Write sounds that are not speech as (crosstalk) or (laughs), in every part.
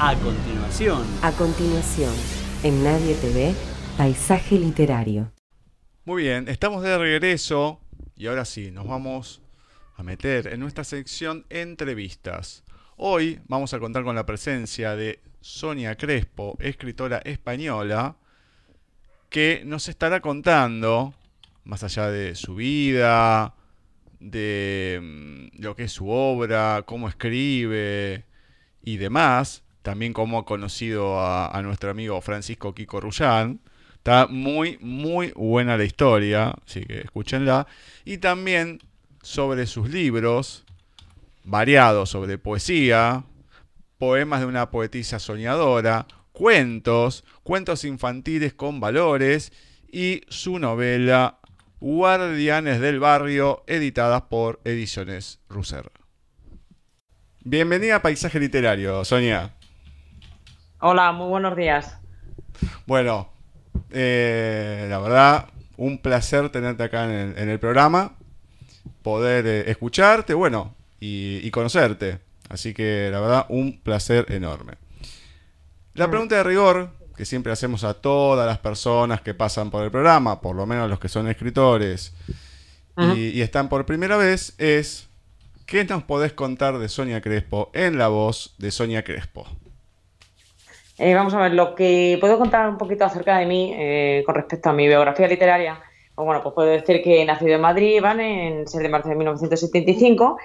A continuación. A continuación, en Nadie TV, Paisaje Literario. Muy bien, estamos de regreso y ahora sí, nos vamos a meter en nuestra sección entrevistas. Hoy vamos a contar con la presencia de Sonia Crespo, escritora española, que nos estará contando, más allá de su vida, de mm, lo que es su obra, cómo escribe y demás, también cómo ha conocido a, nuestro amigo Francisco Kiko Rullán. Está muy, muy buena la historia, así que escúchenla. Y también sobre sus libros, variados sobre poesía, poemas de una poetisa soñadora, cuentos, cuentos infantiles con valores y su novela Guardianes del Barrio, editadas por Ediciones Russer. Bienvenida a Paisaje Literario, Sonia. Hola, muy buenos días. Bueno, eh, la verdad, un placer tenerte acá en el, programa, poder eh, escucharte, bueno, y conocerte. Así que la verdad, un placer enorme. La mm. pregunta de rigor, que siempre hacemos a todas las personas que pasan por el programa, por lo menos los que son escritores y, están por primera vez, es ¿qué nos podés contar de Sonia Crespo en la voz de Sonia Crespo? Eh, vamos a ver, lo que puedo contar un poquito acerca de mí eh, con respecto a mi biografía literaria. Pues bueno, pues puedo decir que he nacido en Madrid, ¿vale? En 6 de marzo de 1975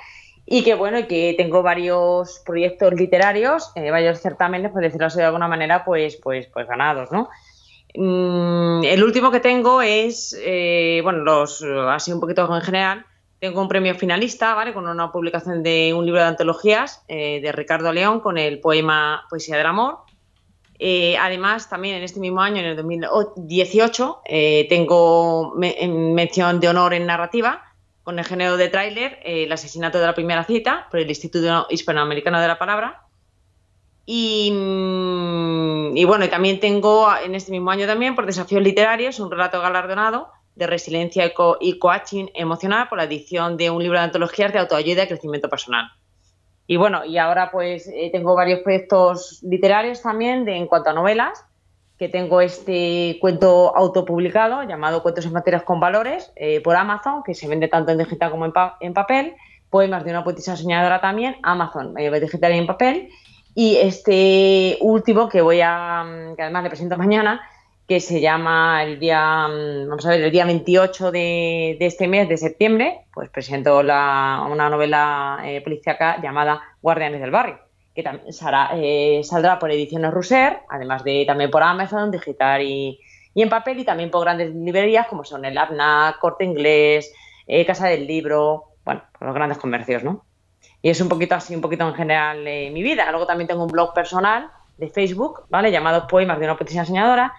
y que bueno, que tengo varios proyectos literarios, eh, varios certámenes, por decirlo así de alguna manera, pues, pues, pues ganados, ¿no? Mm, el último que tengo es, bueno, los, así un poquito en general, tengo un premio finalista, ¿vale? Con una publicación de un libro de antologías de Ricardo León con el poema Poesía del Amor. Además, también en este mismo año, en el 2018, tengo mención de honor en narrativa con el género de tráiler, eh, el asesinato de la primera cita por el Instituto Hispanoamericano de la Palabra. Y, mm, bueno, también tengo en este mismo año también por desafíos literarios un relato galardonado de resiliencia y coaching emocional por la edición de un libro de antologías de autoayuda y crecimiento personal. Y bueno, y ahora pues eh, tengo varios proyectos literarios también de, en cuanto a novelas que tengo este cuento autopublicado llamado Cuentos en materias con valores eh, por Amazon, que se vende tanto en digital como en, papel, poemas de una poetisa soñadora también, Amazon, eh, digital y en papel, y este último que voy a, que además le presento mañana, que se llama el día, mm, vamos a ver, el día 28 de, este mes de septiembre, pues presento una novela eh, policíaca llamada Guardianes del Barrio que también eh, saldrá por Ediciones Russer, además de también por Amazon, digital y, en papel, y también por grandes librerías como son el APNA, Corte Inglés, eh, Casa del Libro, bueno, por los grandes comercios, ¿no? Y es un poquito así, un poquito en general eh, mi vida. Luego también tengo un blog personal de Facebook, ¿vale? Llamado Poemas de una poetisa enseñadora.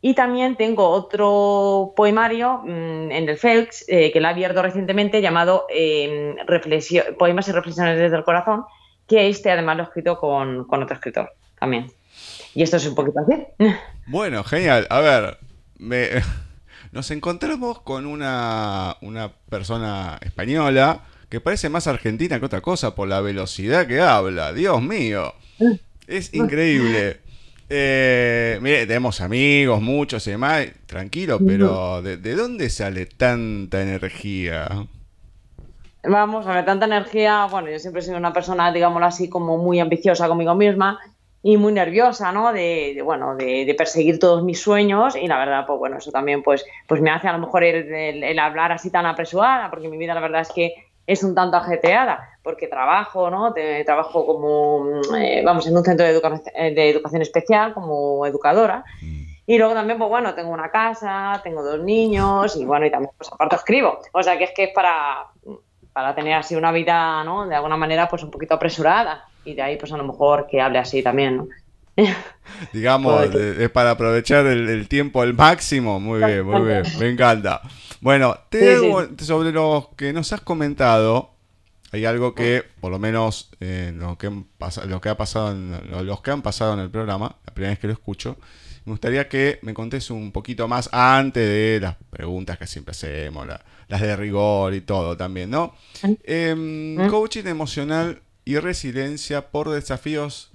Y también tengo otro poemario mm, en el FELX, que lo he abierto recientemente, llamado Poemas y Reflexiones desde el Corazón, que este además lo he escrito con, otro escritor también. Y esto es un poquito así. (laughs) Bueno, genial. A ver, (laughs) nos encontramos con una, una persona española que parece más argentina que otra cosa por la velocidad que habla. Dios mío. Es increíble. Eh, mire, tenemos amigos, muchos y demás, tranquilo, pero ¿de, ¿de, dónde sale tanta energía? Vamos, a ver, tanta energía, bueno, yo siempre he sido una persona, digámoslo así, como muy ambiciosa conmigo misma y muy nerviosa, ¿no? De, bueno, de, perseguir todos mis sueños y la verdad, pues bueno, eso también pues, pues me hace a lo mejor el, hablar así tan apresurada, porque mi vida la verdad es que es un tanto ajeteada, porque trabajo, ¿no? trabajo como, eh, vamos, en un centro de, de educación especial como educadora. Mm. Y luego también, pues bueno, tengo una casa, tengo dos niños y bueno, y también, pues aparte escribo. O sea que es que es para, para tener así una vida, ¿no? De alguna manera, pues un poquito apresurada. Y de ahí, pues a lo mejor que hable así también, ¿no? (laughs) Digamos, es para aprovechar el, tiempo al máximo. Muy bien, muy bien, me encanta. Bueno, te sobre lo que nos has comentado, hay algo que, por lo menos, eh, lo, que lo que ha pasado, en, los que han pasado en el programa, la primera vez que lo escucho, me gustaría que me contes un poquito más antes de las preguntas que siempre hacemos, la, las de rigor y todo también, ¿no? Eh, coaching emocional y resiliencia por desafíos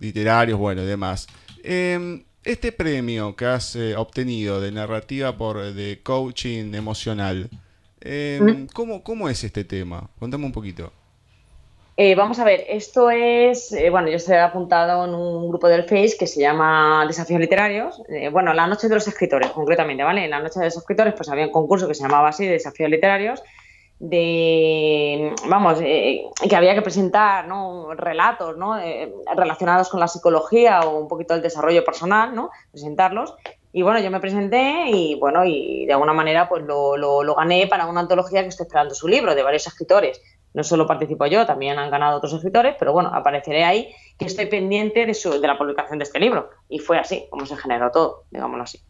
literarios, bueno, y demás. Em, este premio que has eh, obtenido de narrativa por de coaching emocional, em, ¿cómo, ¿cómo es este tema? Contame un poquito. Eh, vamos a ver, esto es, eh, bueno, yo estoy apuntado en un grupo del Face que se llama Desafíos Literarios. Eh, bueno, la noche de los escritores, concretamente, ¿vale? En la noche de los escritores, pues había un concurso que se llamaba así, Desafíos Literarios, de, vamos, que había que presentar, ¿no? Relatos, ¿no? relacionados con la psicología o un poquito el desarrollo personal, ¿no? Presentarlos. Y bueno, yo me presenté y bueno, y de alguna manera pues lo, lo, lo gané para una antología que estoy esperando su libro de varios escritores no solo participo yo, también han ganado otros escritores, pero bueno, apareceré ahí que estoy pendiente de, su, de la publicación de este libro. Y fue así, como se generó todo, digámoslo así.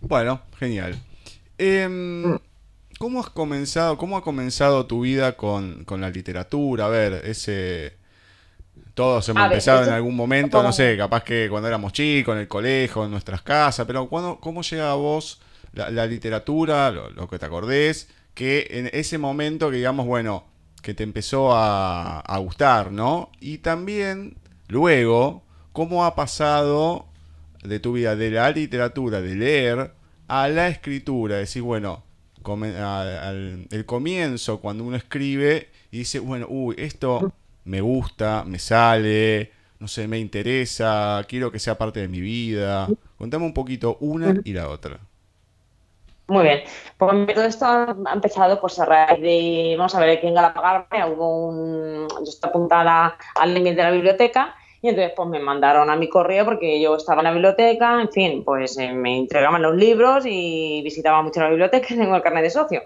Bueno, genial. Em, mm. ¿Cómo has comenzado, cómo ha comenzado tu vida con, la literatura? A ver, ese... Todos hemos empezado en algún momento, no sé, capaz que cuando éramos chicos, en el colegio, en nuestras casas, pero ¿cómo llega a vos la, literatura, lo, lo, que te acordés, que en ese momento que digamos, bueno, que te empezó a, gustar, ¿no? Y también luego, cómo ha pasado de tu vida de la literatura, de leer, a la escritura. Decir, bueno, el comienzo, cuando uno escribe y dice, bueno, uy, esto me gusta, me sale, no sé, me interesa, quiero que sea parte de mi vida. Contame un poquito una y la otra. Muy bien. Pues todo esto ha empezado pues a raíz de, vamos a ver, aquí en Galapagar hubo un, yo estoy apuntada al límite de la biblioteca y entonces pues me mandaron a mi correo porque yo estaba en la biblioteca, en fin, pues eh, me entregaban los libros y visitaba mucho la biblioteca y (laughs) tengo el carnet de socio.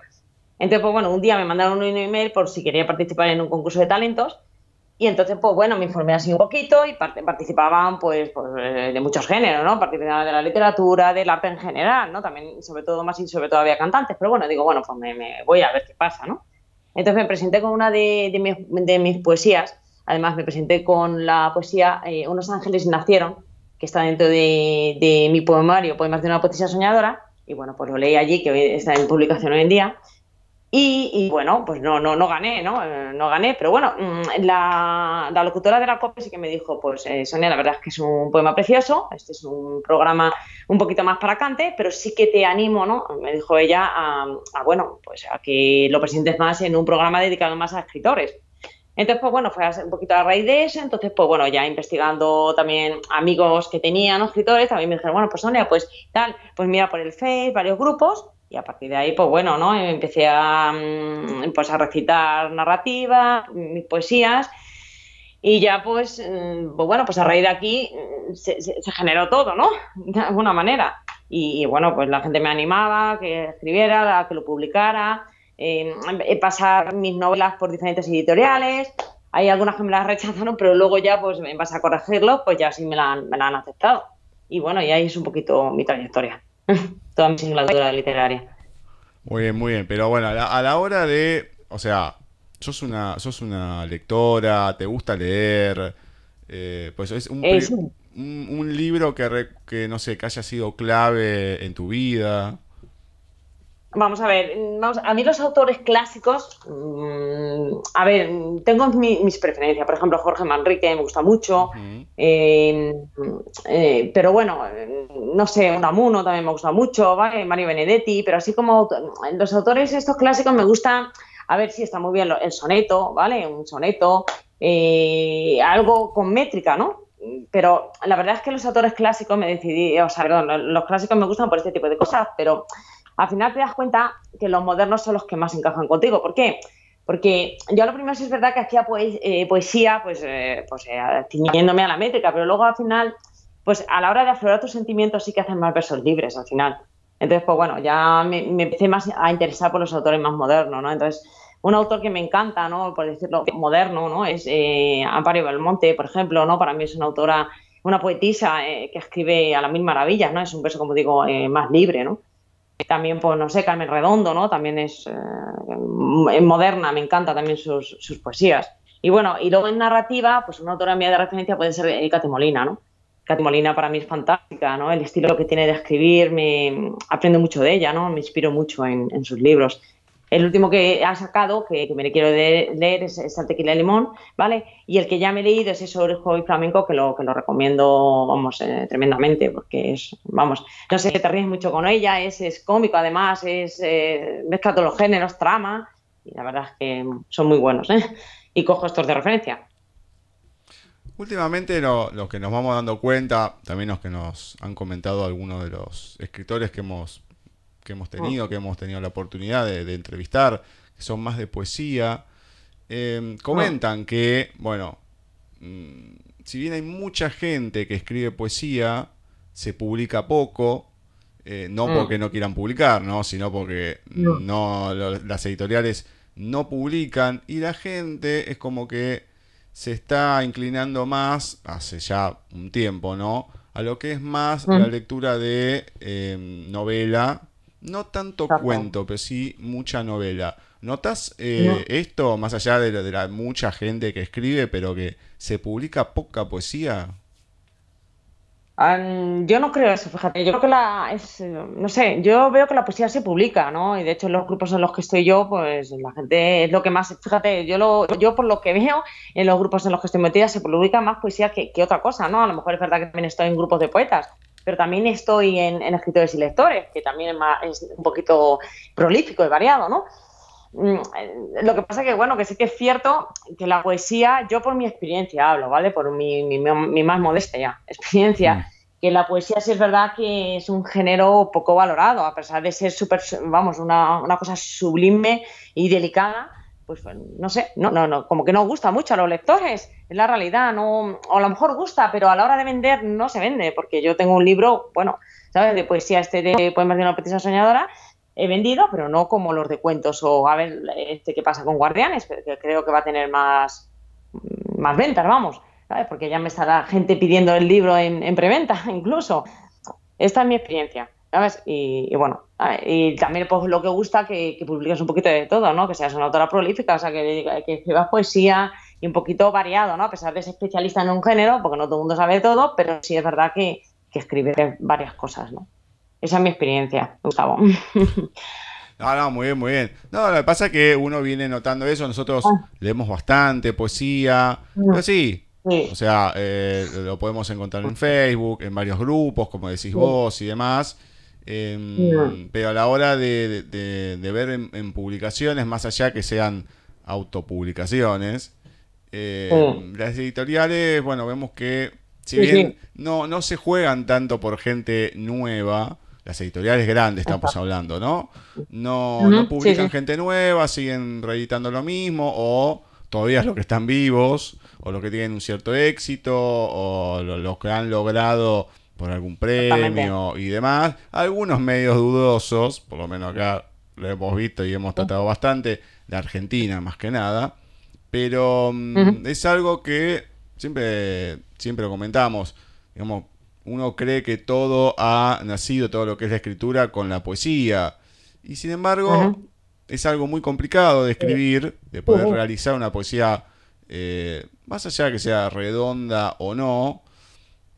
Entonces, pues bueno, un día me mandaron un email por si quería participar en un concurso de talentos y entonces, pues bueno, me informé así un poquito y participaban pues, pues eh, de muchos géneros, ¿no? Participaban de la literatura, del arte en general, ¿no? También, sobre todo, más y sobre todo había cantantes, pero bueno, digo, bueno, pues me, voy a ver qué pasa, ¿no? Entonces me presenté con una de, de, mis, poesías, además me presenté con la poesía eh, Unos ángeles nacieron, que está dentro de, de mi poemario, Poemas de una poesía soñadora, y bueno, pues lo leí allí, que está en publicación hoy en día, y, bueno, pues no, no, no gané, ¿no? Eh, no gané, pero bueno, mm, la, locutora de la COPE sí que me dijo, pues eh, Sonia, la verdad es que es un poema precioso, este es un programa un poquito más para cante, pero sí que te animo, ¿no? Me dijo ella a, bueno, pues a que lo presentes más en un programa dedicado más a escritores. Entonces, pues bueno, fue un poquito a raíz de eso, entonces, pues bueno, ya investigando también amigos que tenían, escritores, también me dijeron, bueno, pues Sonia, pues tal, pues mira por el Face, varios grupos, y a partir de ahí, pues bueno, ¿no? Empecé a, mm, pues a recitar narrativa, mis poesías, y ya pues, mm, pues bueno, pues a raíz de aquí mm, se, generó todo, ¿no? (laughs) De alguna manera. Y, bueno, pues la gente me animaba que escribiera, que lo publicara, eh, pasar mis novelas por diferentes editoriales. Hay algunas que me las (laughs) rechazaron, pero luego ya, pues en base a corregirlo, pues ya sí me la, me la han aceptado. Y bueno, y ahí es un poquito mi trayectoria. (laughs) toda mi singladura literaria. Muy bien, muy bien. Pero bueno, a la, hora de, o sea, sos una, sos una lectora, te gusta leer, eh, pues es un, un, libro que, que, no sé, que haya sido clave en tu vida. Vamos a ver, a mí los autores clásicos, mm, a ver, tengo mis preferencias. Por ejemplo, Jorge Manrique me gusta mucho. Eh, eh, pero bueno, no sé, Unamuno también me gusta mucho, ¿vale? Mario Benedetti. Pero así como los autores estos clásicos me gustan, a ver si está muy bien el soneto, ¿vale? Un soneto, eh, algo con métrica, ¿no? Pero la verdad es que los autores clásicos me decidí, o sea, los clásicos me gustan por este tipo de cosas, pero al final te das cuenta que los modernos son los que más encajan contigo. ¿Por qué? Porque yo lo primero sí es verdad que hacía eh, poesía, pues, eh, pues eh, a la métrica, pero luego al final, pues a la hora de aflorar tus sentimientos sí que hacen más versos libres al final. Entonces, pues bueno, ya me, empecé más a interesar por los autores más modernos, ¿no? Entonces, un autor que me encanta, ¿no? Por decirlo, moderno, ¿no? Es Amparo Belmonte, por ejemplo, ¿no? Para mí es una autora, una poetisa que escribe a las mil maravillas, ¿no? Es un verso, como digo, más libre, ¿no? También, pues, no sé, Carmen Redondo, ¿no? También es eh, moderna, me encanta también sus, sus, poesías. Y bueno, y luego en narrativa, pues una autora mía de referencia puede ser Erika Molina, ¿no? Katy Molina para mí es fantástica, ¿no? El estilo que tiene de escribir, me aprendo mucho de ella, ¿no? Me inspiro mucho en, sus libros. El último que ha sacado, que, me le quiero leer, es, es Tequila y Limón, ¿vale? Y el que ya me he leído es ese Orejo y Flamenco, que lo, que lo recomiendo, vamos, eh, tremendamente, porque es, vamos, no sé, te ríes mucho con ella, es, es cómico, además, es eh, mezcla todos los géneros, trama, y la verdad es que son muy buenos, ¿eh? Y cojo estos de referencia. Últimamente lo, que nos vamos dando cuenta, también los que nos han comentado algunos de los escritores que hemos, que hemos tenido, mm. que hemos tenido la oportunidad de, entrevistar, que son más de poesía, em, comentan que, bueno, mm, si bien hay mucha gente que escribe poesía, se publica poco, eh, no mm. porque no quieran publicar, ¿no? sino porque no las editoriales no publican y la gente es como que se está inclinando más, hace ya un tiempo, ¿no? A lo que es más la lectura de em, novela, no tanto cuento, pero sí mucha novela. ¿Notas eh, esto, más allá de, de la mucha gente que escribe, pero que se publica poca poesía? yo no creo eso, fíjate. Yo creo que la. Es, no sé, yo veo que la poesía se publica, ¿no? Y de hecho, en los grupos en los que estoy yo, pues la gente es lo que más. Fíjate, yo, lo, yo por lo que veo, en los grupos en los que estoy metida, se publica más poesía que, otra cosa, ¿no? A lo mejor es verdad que también estoy en grupos de poetas, pero también estoy en, escritores y lectores, que también es, más, es un poquito prolífico y variado, ¿no? Mm, lo que pasa que, bueno, que sí que es cierto que la poesía, yo por mi experiencia hablo, ¿vale? Por mi, mi, más modesta ya experiencia, mm. que la poesía sí es verdad que es un género poco valorado, a pesar de ser súper, vamos, una, una, cosa sublime y delicada, pues no sé, no, no, no, como que no gusta mucho a los lectores, es la realidad, no, o a lo mejor gusta, pero a la hora de vender no se vende, porque yo tengo un libro, bueno, ¿sabes? De poesía este de poemas de una petisa soñadora, he vendido, pero no como los de cuentos o a ver este qué pasa con Guardianes, que creo que va a tener más, más ventas, vamos, ¿sabes? porque ya me estará gente pidiendo el libro en, preventa (laughs) incluso. Esta es mi experiencia, ¿sabes? Y, bueno, y también pues lo que gusta que, que publiques un poquito de todo, ¿no? Que seas una autora prolífica, o sea, que, que escribas poesía y un poquito variado, ¿no? A pesar de ser especialista en un género, porque no todo el mundo sabe todo, pero sí es verdad que, que escribes varias cosas, ¿no? Esa es mi experiencia, Gustavo. No, (laughs) no, muy bien, muy bien. No, lo que pasa es que uno viene notando eso. Nosotros ah. leemos bastante poesía. Mm. Pero sí, O sea, eh, lo podemos encontrar en Facebook, en varios grupos, como decís vos y demás. Em, pero a la hora de, ver en, publicaciones, más allá que sean autopublicaciones, em, las editoriales, bueno, vemos que si bien no, no se juegan tanto por gente nueva, las editoriales grandes estamos hablando, ¿no? No, publican gente nueva, siguen reeditando lo mismo, o todavía es lo que están vivos, o los que tienen un cierto éxito, o los que han logrado por algún premio y demás. Algunos medios dudosos, por lo menos acá lo hemos visto y hemos tratado bastante, de Argentina más que nada, pero mm, es algo que siempre, siempre lo comentamos, digamos, uno cree que todo ha nacido, todo lo que es la escritura, con la poesía. Y sin embargo, es algo muy complicado de escribir, de poder realizar una poesía, eh, más allá de que sea redonda o no,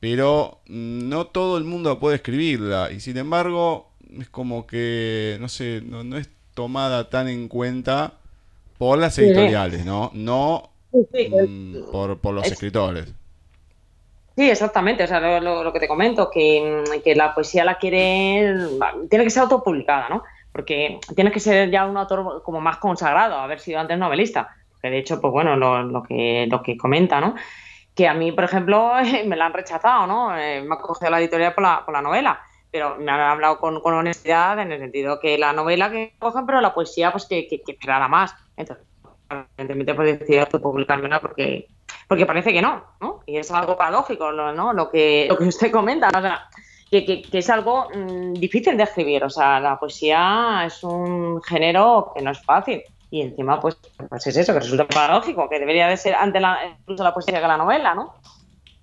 pero no todo el mundo puede escribirla. Y sin embargo, es como que, no sé, no, es tomada tan en cuenta por las editoriales, ¿no? No mm, por, por los escritores. Sí, exactamente. O sea, lo, que te comento, que, que, la poesía la quiere, tiene que ser autopublicada, ¿no? Porque tienes que ser ya un autor como más consagrado, haber sido antes novelista. Que de hecho, pues bueno, lo, que, lo que comenta, ¿no? Que a mí, por ejemplo, (laughs) me la han rechazado, ¿no? Eh, me ha cogido la editorial por la, por la novela pero me han hablado con, con, honestidad en el sentido que la novela que cogen, pero la poesía, pues que, que, que esperara más. Entonces, evidentemente, pues decidí autopublicármela porque porque parece que no, ¿no? Y es algo paradójico, ¿no? Lo que, lo que usted comenta, o sea, que, que, es algo mm, difícil de escribir, o sea, la poesía es un género que no es fácil. Y encima, pues, pues es eso, que resulta paradójico, que debería de ser antes la, incluso la poesía que la novela, ¿no?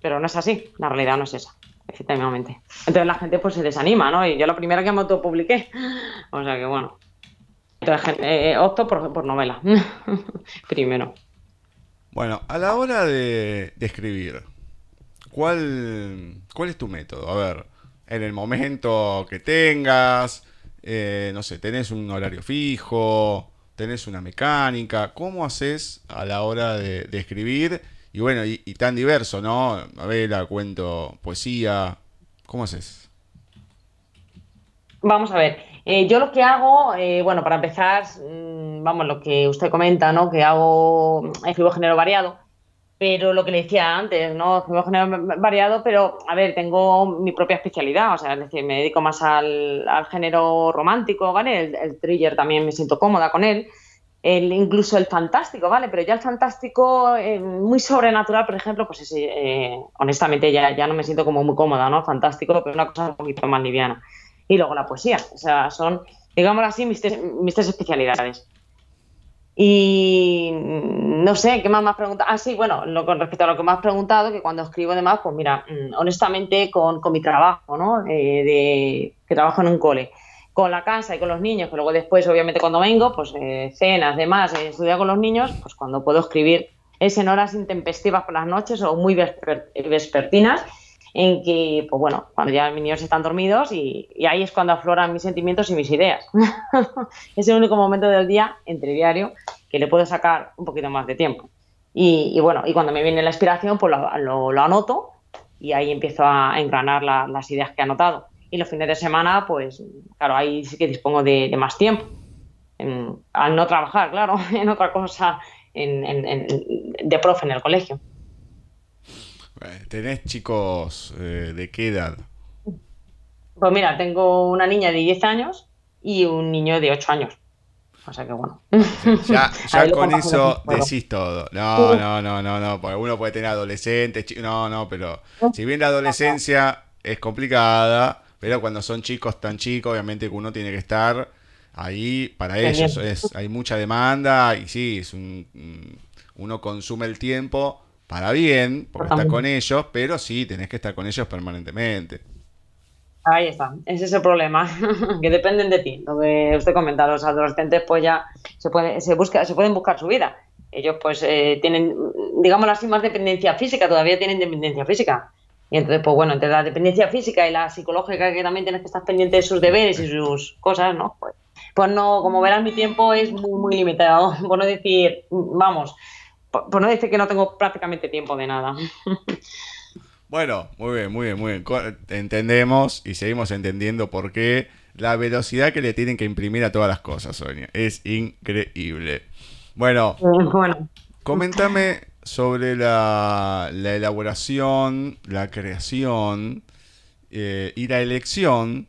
Pero no es así, la realidad no es esa, efectivamente. Entonces la gente pues se desanima, ¿no? Y yo la primera que me autopubliqué, (laughs) o sea que bueno. Entonces eh, opto por, por novela, (laughs) primero. Bueno, a la hora de, escribir, ¿cuál, ¿cuál es tu método? A ver, en el momento que tengas, eh, no sé, tenés un horario fijo, tenés una mecánica, ¿cómo haces a la hora de, escribir? Y bueno, y, tan diverso, ¿no? Novela, cuento, poesía, ¿cómo haces? Vamos a ver, eh, yo lo que hago, eh, bueno, para empezar, mm, vamos, lo que usted comenta, ¿no? Que hago, escribo género variado pero lo que le decía antes, ¿no? género variado, pero a ver, tengo mi propia especialidad, o sea, es decir, me dedico más al, género romántico, ¿vale? El, thriller también me siento cómoda con él, el, incluso el fantástico, ¿vale? Pero ya el fantástico eh, muy sobrenatural, por ejemplo, pues eh, honestamente ya, ya no me siento como muy cómoda, ¿no? Fantástico, pero una cosa un poquito más liviana. Y luego la poesía, o sea, son, digámoslo así, mis mis tres especialidades. Y no sé, ¿qué más me has preguntado? Ah, sí, bueno, con respecto a lo que me has preguntado, que cuando escribo demás, pues mira, mm, honestamente con, mi trabajo, ¿no? Eh, de, que trabajo en un cole, con la casa y con los niños, que luego después, obviamente, cuando vengo, pues eh, cenas, demás, eh, estudiar con los niños, pues cuando puedo escribir es en horas intempestivas por las noches o muy vespertinas en que, pues bueno, cuando ya mis niños están dormidos y, ahí es cuando afloran mis sentimientos y mis ideas. (laughs) es el único momento del día, entre diario, que le puedo sacar un poquito más de tiempo. Y, bueno, y cuando me viene la inspiración, pues lo, anoto y ahí empiezo a engranar las ideas que he anotado. Y los fines de semana, pues claro, ahí sí que dispongo de, más tiempo. al no trabajar, claro, (laughs) en otra cosa, de profe en el colegio. ¿Tenés chicos eh, de qué edad? Pues mira, tengo una niña de 10 años y un niño de 8 años. O sea que bueno. Ya, (laughs) con eso decís todo. No, no, no, no, no. Porque uno puede tener adolescentes. No, no, pero si bien la adolescencia es complicada, pero cuando son chicos tan chicos, obviamente que uno tiene que estar ahí para ellos. Es, hay mucha demanda y sí, es un, uno consume el tiempo para bien, porque está con ellos, pero sí, tenés que estar con ellos permanentemente. Ahí está, ese es el problema, (laughs) que dependen de ti. Lo que usted comenta, los adolescentes pues ya se, puede, se, busca, se pueden buscar su vida. Ellos pues eh, tienen, digamos así, más dependencia física, todavía tienen dependencia física. Y entonces, pues bueno, entre la dependencia física y la psicológica, que también tienes que estar pendiente de sus deberes y sus cosas, ¿no? Pues, pues no, como verás, mi tiempo es muy, muy limitado. (laughs) Por no decir, vamos, por, no decir que no tengo prácticamente tiempo de nada. (laughs) Bueno, muy bien, muy bien, muy bien. Entendemos y seguimos entendiendo por qué la velocidad que le tienen que imprimir a todas las cosas, Sonia. Es increíble. Bueno, (laughs) bueno. coméntame sobre la, elaboración, la creación eh, y la elección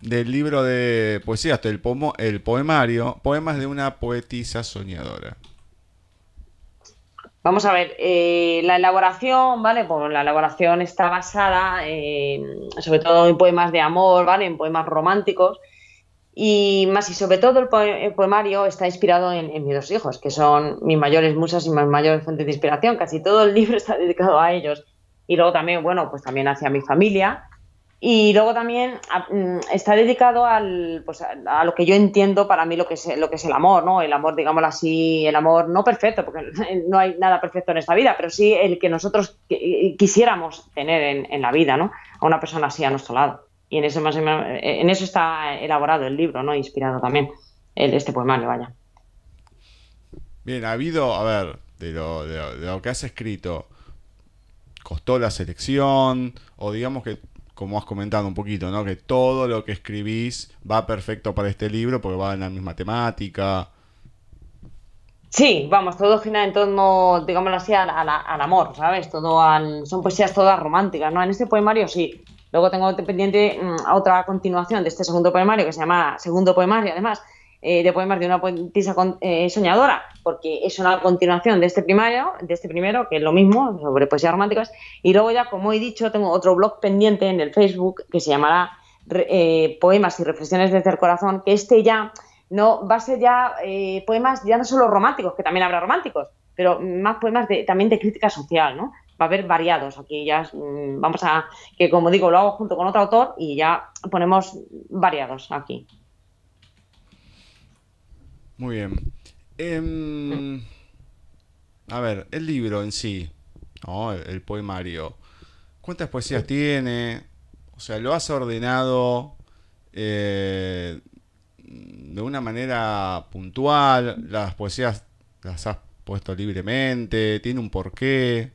del libro de poesía, hasta el, pomo, el poemario, Poemas de una poetisa soñadora. Vamos a ver, eh, la elaboración, ¿vale? Pues la elaboración está basada sobre todo en poemas de amor, ¿vale? En poemas románticos. Y más y sobre todo el, poemario está inspirado en, mis dos hijos, que son mis mayores musas y mis mayores fuentes de inspiración. Casi todo el libro (laughs) está dedicado a ellos. Y luego también, bueno, pues también hacia mi familia y luego también mm, está dedicado al, pues a, lo que yo entiendo para mí lo que es lo que es el amor, ¿no? El amor, digámoslo así, el amor no perfecto, porque (laughs) no hay nada perfecto en esta vida, pero sí el que nosotros quisiéramos tener en, la vida, ¿no? A una persona así a nuestro lado. Y en eso, más, en eso está elaborado el libro, ¿no? Inspirado también el, este poemario, vaya. Bien, ha habido, a ver, de lo, de lo que has escrito, ¿costó la selección? O digamos que como has comentado un poquito, ¿no? Que todo lo que escribís va perfecto para este libro porque va en la misma temática. Sí, vamos, todo gira en torno, digámoslo así, al, amor, ¿sabes? Todo al, son poesías todas románticas, ¿no? En este poemario sí. Luego tengo pendiente mm, otra continuación de este segundo poemario que se llama Segundo Poemario, además, eh, de poemas de una poetisa eh, soñadora, porque es una continuación de este primario, de este primero, que es lo mismo, sobre poesías románticas, y luego ya, como he dicho, tengo otro blog pendiente en el Facebook que se llamará eh, Poemas y Reflexiones desde el Corazón, que este ya no va a ser ya poemas ya no solo románticos, que también habrá románticos, pero más poemas de, también de crítica social, ¿no? Va a haber variados. Aquí ya mm, vamos a, que como digo, lo hago junto con otro autor y ya ponemos variados aquí. Muy bien. Em, a ver, el libro en sí, el, poemario, ¿cuántas poesías tiene? O sea, ¿lo has ordenado eh, de una manera puntual? ¿Las poesías las has puesto libremente? ¿Tiene un porqué?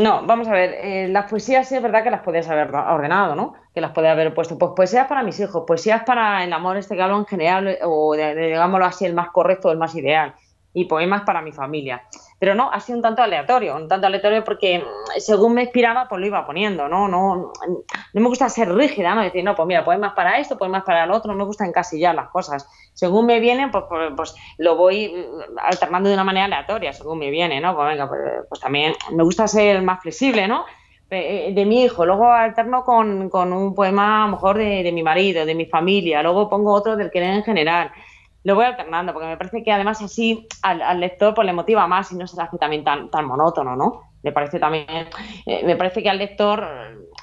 No, vamos a ver, eh, las poesías sí es verdad que las podías haber ordenado, ¿no? Que las podías haber puesto. Pues poesías para mis hijos, poesías para el amor este que en general, o digámoslo así, el más correcto, el más ideal y poemas para mi familia. Pero no, ha sido un tanto aleatorio, un tanto aleatorio porque mm, según me inspiraba, pues lo iba poniendo, ¿no? No, no me gusta ser rígida, ¿no? Decir, no, pues mira, poemas para esto, poemas para el otro, no me gusta encasillar las cosas. Según me vienen, pues, pues, pues, lo voy mm, alternando de una manera aleatoria, según me viene, ¿no? Pues venga, pues, pues también me gusta ser más flexible, ¿no? Eh, de mi hijo, luego alterno con, con un poema a lo mejor de, de mi marido, de mi familia, luego pongo otro del que en general lo voy alternando, porque me parece que además así al, lector pues le motiva más y no se hace también tan, tan monótono, ¿no? Me parece también, eh, me parece que al lector,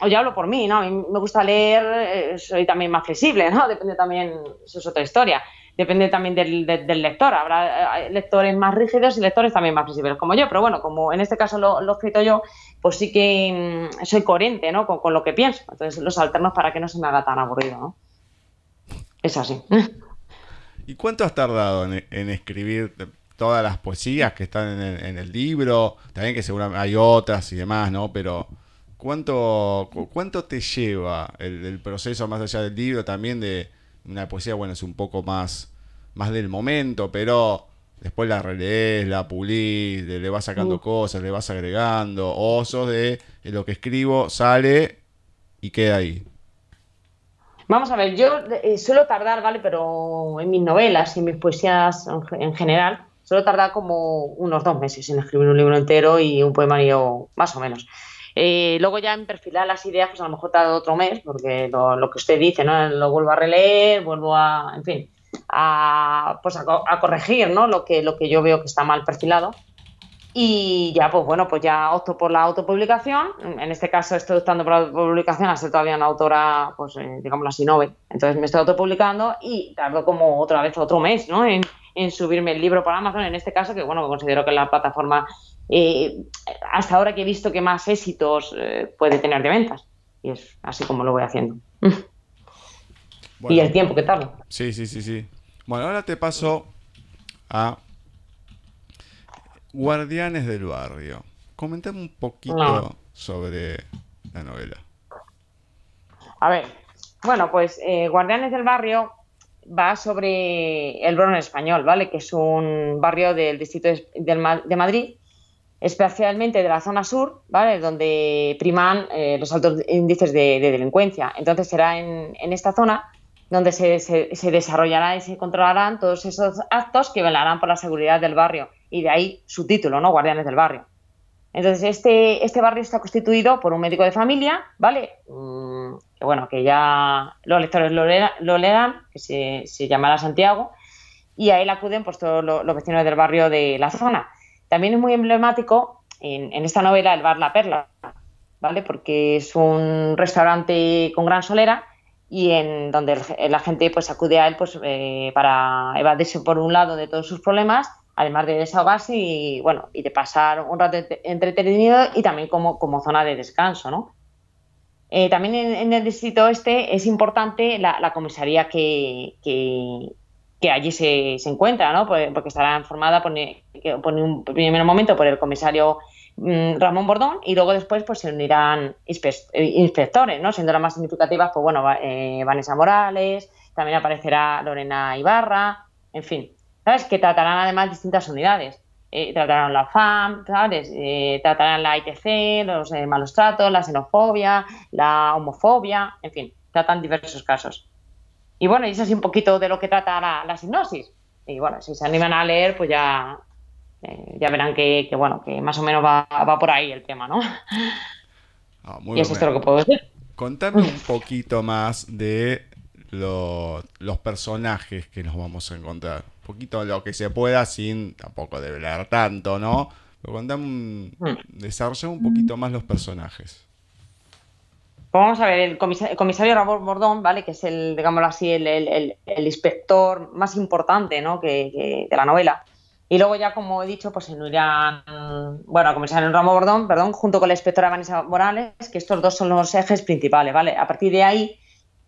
o ya hablo por mí, ¿no? A mí me gusta leer, eh, soy también más flexible, ¿no? (laughs) Depende también, eso es otra historia, depende también del, del, lector, habrá eh, lectores más rígidos y lectores también más flexibles como yo, pero bueno, como en este caso lo, lo he escrito yo, pues sí que mm, soy coherente, ¿no? Con, con lo que pienso, entonces los alternos para que no se me haga tan aburrido, ¿no? Es así. (laughs) ¿Y cuánto has tardado en, escribir todas las poesías que están en el, libro? También que seguramente hay otras y demás, ¿no? Pero ¿cuánto, cuánto te lleva el, proceso más allá del libro? También de una poesía, bueno, es un poco más, más del momento, pero después la relees, la pulís, le, vas sacando cosas, le vas agregando, o sos de lo que escribo sale y queda ahí. Vamos a ver, yo eh, suelo tardar, ¿vale? Pero en mis novelas y en mis poesías en, general, suelo tardar como unos dos meses en escribir un libro entero y un poemario más o menos. Eh, luego ya en perfilar las ideas, pues a lo mejor tarda otro mes, porque lo, que usted dice, ¿no? Lo vuelvo a releer, vuelvo a, en fin, a, pues a, a corregir, ¿no? Lo que, lo que yo veo que está mal perfilado. Y ya, pues bueno, pues ya opto por la autopublicación. En este caso estoy optando por la autopublicación, a ser todavía una autora, pues eh, digamos así, novel. Entonces me estoy autopublicando y tardo como otra vez otro mes, ¿no? En, subirme el libro por Amazon, en este caso, que bueno, considero que es la plataforma eh, hasta ahora que he visto que más éxitos eh, puede tener de ventas. Y es así como lo voy haciendo. (laughs) y el tiempo que tardo. Sí, sí, sí, sí. Bueno, ahora te paso a Guardianes del Barrio. Comentame un poquito sobre la novela. A ver, bueno, pues eh, Guardianes del Barrio va sobre el Bronx español, ¿vale? Que es un barrio del distrito de Madrid, especialmente de la zona sur, ¿vale? Donde priman eh, los altos índices de, delincuencia. Entonces será en, esta zona donde se, se, se, desarrollará y se controlarán todos esos actos que velarán por la seguridad del barrio y de ahí su título, ¿no? Guardianes del Barrio. Entonces, este, este barrio está constituido por un médico de familia, ¿vale? Mm, que bueno, que ya los lectores lo, lean, que se, se, llamará Santiago, y a él acuden pues todos los, vecinos del barrio de la zona. También es muy emblemático en, esta novela el bar La Perla, ¿vale? Porque es un restaurante con gran solera y en donde la gente pues acude a él pues eh, para evadirse por un lado de todos sus problemas además de desahogarse y, bueno, y de pasar un rato entretenido y también como, como zona de descanso, ¿no? Eh, también en, el distrito este es importante la, comisaría que, que, allí se, se, encuentra, ¿no? Porque estará formada por, por un primer momento por el comisario mm, Ramón Bordón y luego después pues se unirán inspectores, ¿no? Siendo las más significativas, pues bueno, eh, Vanessa Morales, también aparecerá Lorena Ibarra, en fin, ¿sabes? Que tratarán además distintas unidades. Eh, tratarán la FAM, ¿sabes? Eh, tratarán la ITC, los eh, malos tratos, la xenofobia, la homofobia, en fin, tratan diversos casos. Y bueno, y eso es un poquito de lo que trata la, la hipnosis. Y bueno, si se animan a leer, pues ya, ya verán que, bueno, que más o menos va, por ahí el tema, ¿no? Ah, y eso es lo que puedo decir. Contame un poquito más de los personajes que nos vamos a encontrar poquito lo que se pueda sin tampoco develar tanto, ¿no? Pero contame un, mm. desarrollar un poquito más los personajes. Pues vamos a ver, el comisario, Ramón Bordón, ¿vale? Que es el, digámoslo así, el, inspector más importante, ¿no? Que, de la novela. Y luego ya, como he dicho, pues se unirán, bueno, el comisario Ramón Bordón, perdón, junto con la inspectora Vanessa Morales, que estos dos son los ejes principales, ¿vale? A partir de ahí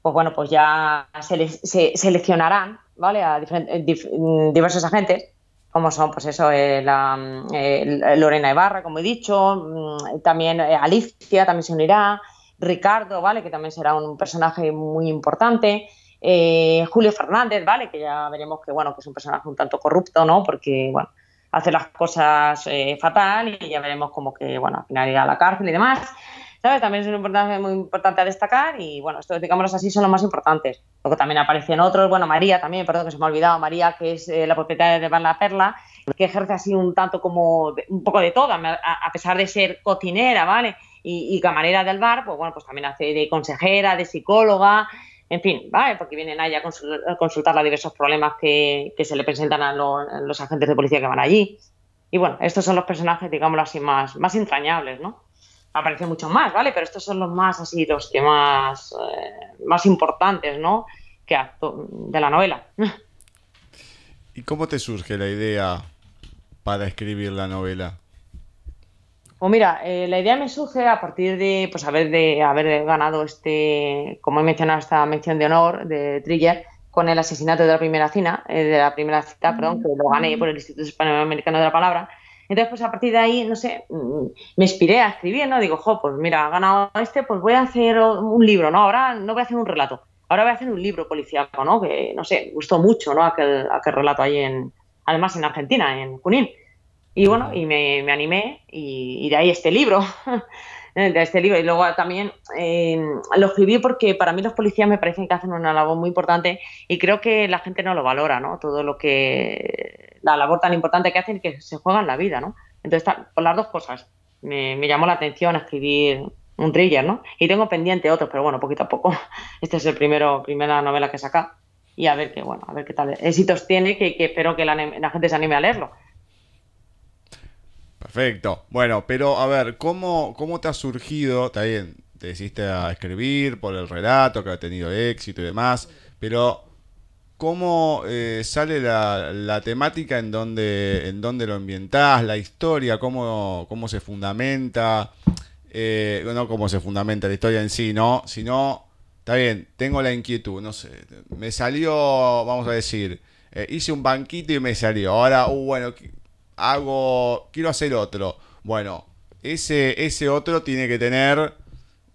pues bueno, pues ya se, se seleccionarán, ¿vale? A diversos agentes, como son, pues eso, eh, la, eh, Lorena Ibarra, como he dicho, mm, también eh, Alicia también se unirá, Ricardo, ¿vale? Que también será un personaje muy importante. Julio Fernández, ¿vale? Que ya veremos que, bueno, que es un personaje un tanto corrupto, ¿no? Porque, bueno, hace las cosas fatal y ya veremos como que, bueno, al final irá a la cárcel y demás. ¿Sabes? También es importante, muy importante a destacar y bueno, estos, digámoslo así, son los más importantes. Luego también aparecen otros, bueno, María también, perdón que se me ha olvidado, María, que es eh, la propietaria de Bar La Perla, que ejerce así un tanto como un poco de todo, a, pesar de ser cocinera, ¿vale? Y, camarera del bar, pues bueno, pues también hace de consejera, de psicóloga, en fin, ¿vale? Porque vienen ahí a consultar los diversos problemas que, se le presentan a los, agentes de policía que van allí. Y bueno, estos son los personajes, digámoslo así, más, más entrañables, ¿no? Aparecen mucho más, ¿vale? Pero estos son los más así, los que más, eh, más importantes, ¿no? Que de la novela. (laughs) ¿Y cómo te surge la idea para escribir la novela? Pues mira, eh, la idea me surge a partir de pues haber de haber ganado este, como he mencionado, esta mención de honor de Triller con el asesinato de la primera cita, eh, de la primera cita, perdón, que lo gané por el Instituto Español Americano de la Palabra entonces, pues a partir de ahí, no sé, mm, me inspiré a escribir, ¿no? Digo, jo, pues mira, ha ganado este, pues voy a hacer un libro, ¿no? Ahora no voy a hacer un relato, ahora voy a hacer un libro policíaco, ¿no? Que, no sé, gustó mucho, ¿no? Aquel, aquel relato ahí en, además en Argentina, en Junín. Y bueno, y me, me animé y, de ahí este libro. (laughs) de este libro. Y luego también eh, lo escribí porque para mí los policías me parecen que hacen una labor muy importante y creo que la gente no lo valora, ¿no? Todo lo que la labor tan importante que hacen que se juegan la vida, ¿no? Entonces, por las dos cosas, me, llamó la atención escribir un thriller, ¿no? Y tengo pendiente otros, pero bueno, poquito a poco. (laughs) Este es el primero, primera novela que saca y a ver qué, bueno, a ver qué tal éxitos tiene, que, espero que la, gente se anime a leerlo. Perfecto. Bueno, pero a ver, ¿cómo, cómo te ha surgido? Bien, te decidiste a escribir por el relato, que ha tenido éxito y demás, pero cómo eh, sale la, temática en donde, en donde lo ambientás, la historia, cómo, cómo se fundamenta, eh, no cómo se fundamenta la historia en sí, ¿no? Sino, está bien, tengo la inquietud, no sé, me salió, vamos a decir, eh, hice un banquito y me salió, ahora, uh, bueno, hago, quiero hacer otro, bueno, ese, ese otro tiene que tener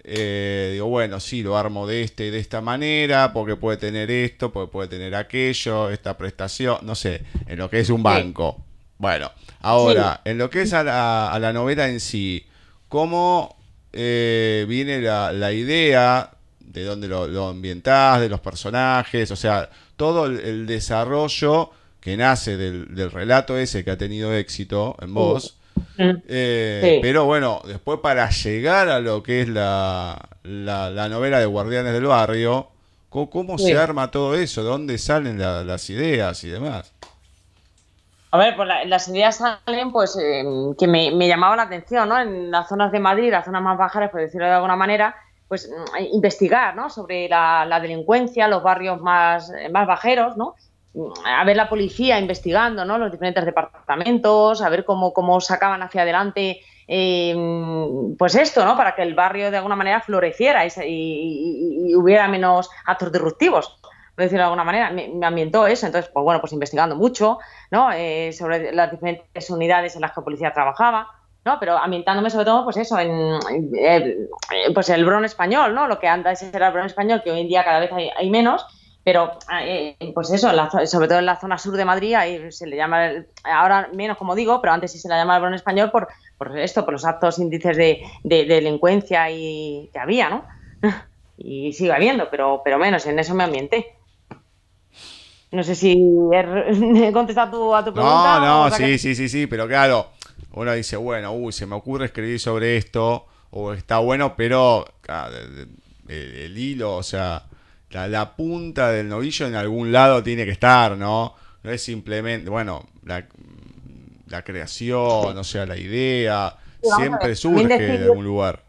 eh, digo, bueno, sí, lo armo de este y de esta manera, porque puede tener esto, porque puede tener aquello, esta prestación, no sé, en lo que es un banco. Bueno, ahora, en lo que es a la, novela en sí, ¿cómo eh, viene la, idea de dónde lo, lo, ambientás, de los personajes, o sea, todo el, desarrollo que nace del, del, relato ese que ha tenido éxito en vos? Eh, pero bueno, después para llegar a lo que es la, la, novela de Guardianes del Barrio, ¿cómo, se arma todo eso? ¿De dónde salen las ideas y demás? A ver, pues las ideas salen, pues, em, que me, me, llamaba la atención, ¿no? En las zonas de Madrid, las zonas más bajas, por decirlo de alguna manera, pues mm, investigar, ¿no? Sobre la, la delincuencia, los barrios más, más bajeros, ¿no? A ver la policía investigando ¿no? los diferentes departamentos, a ver cómo, cómo sacaban hacia adelante em, pues esto, ¿no? para que el barrio de alguna manera floreciera y, hubiera menos actos disruptivos. Por decirlo de alguna manera, me, ambientó eso. Entonces, pues bueno, pues investigando mucho ¿no? Eh, sobre las diferentes unidades en las que la policía trabajaba. ¿no? Pero ambientándome sobre todo, pues eso, en, pues el bron español, ¿no? Lo que anda ese era el bron español, que hoy en día cada vez hay menos, pero, eh, pues eso, sobre todo en la zona sur de Madrid, ahí se le llama, ahora menos como digo, pero antes sí se le llamaba el español por, por esto, por los altos índices de, delincuencia y, que había, ¿no? (laughs) y sigue habiendo, pero, pero menos, en eso me ambienté. No sé si he (laughs) contestado a tu pregunta. No, no, sí, sí, sí, sí, pero claro, uno dice, bueno, uy, se me ocurre escribir sobre esto, o está bueno, pero el hilo, o sea la, punta del novillo en algún lado tiene que estar, ¿no? No es simplemente, bueno, la, creación, o sea, la idea, siempre surge de algún lugar.